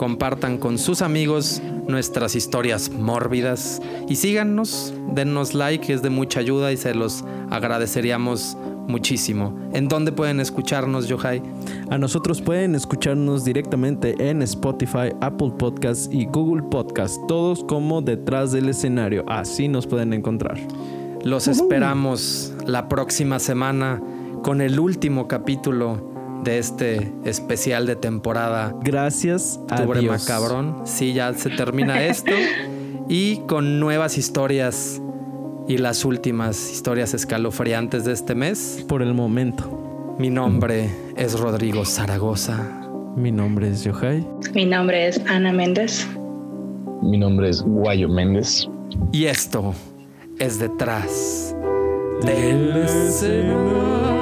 Compartan con sus amigos nuestras historias mórbidas y síganos, dennos like, es de mucha ayuda y se los agradeceríamos muchísimo. ¿En dónde pueden escucharnos, Yohai? A nosotros pueden escucharnos directamente en Spotify, Apple Podcasts y Google Podcasts, todos como detrás del escenario. Así nos pueden encontrar. Los esperamos la próxima semana con el último capítulo de este especial de temporada Gracias a Octubre Dios. Macabrón. Sí, ya se termina esto. y con nuevas historias y las últimas historias escalofriantes de este mes. Por el momento. Mi nombre es Rodrigo Zaragoza. Mi nombre es Yohai. Mi nombre es Ana Méndez. Mi nombre es Guayo Méndez. Y esto es detrás del escenario.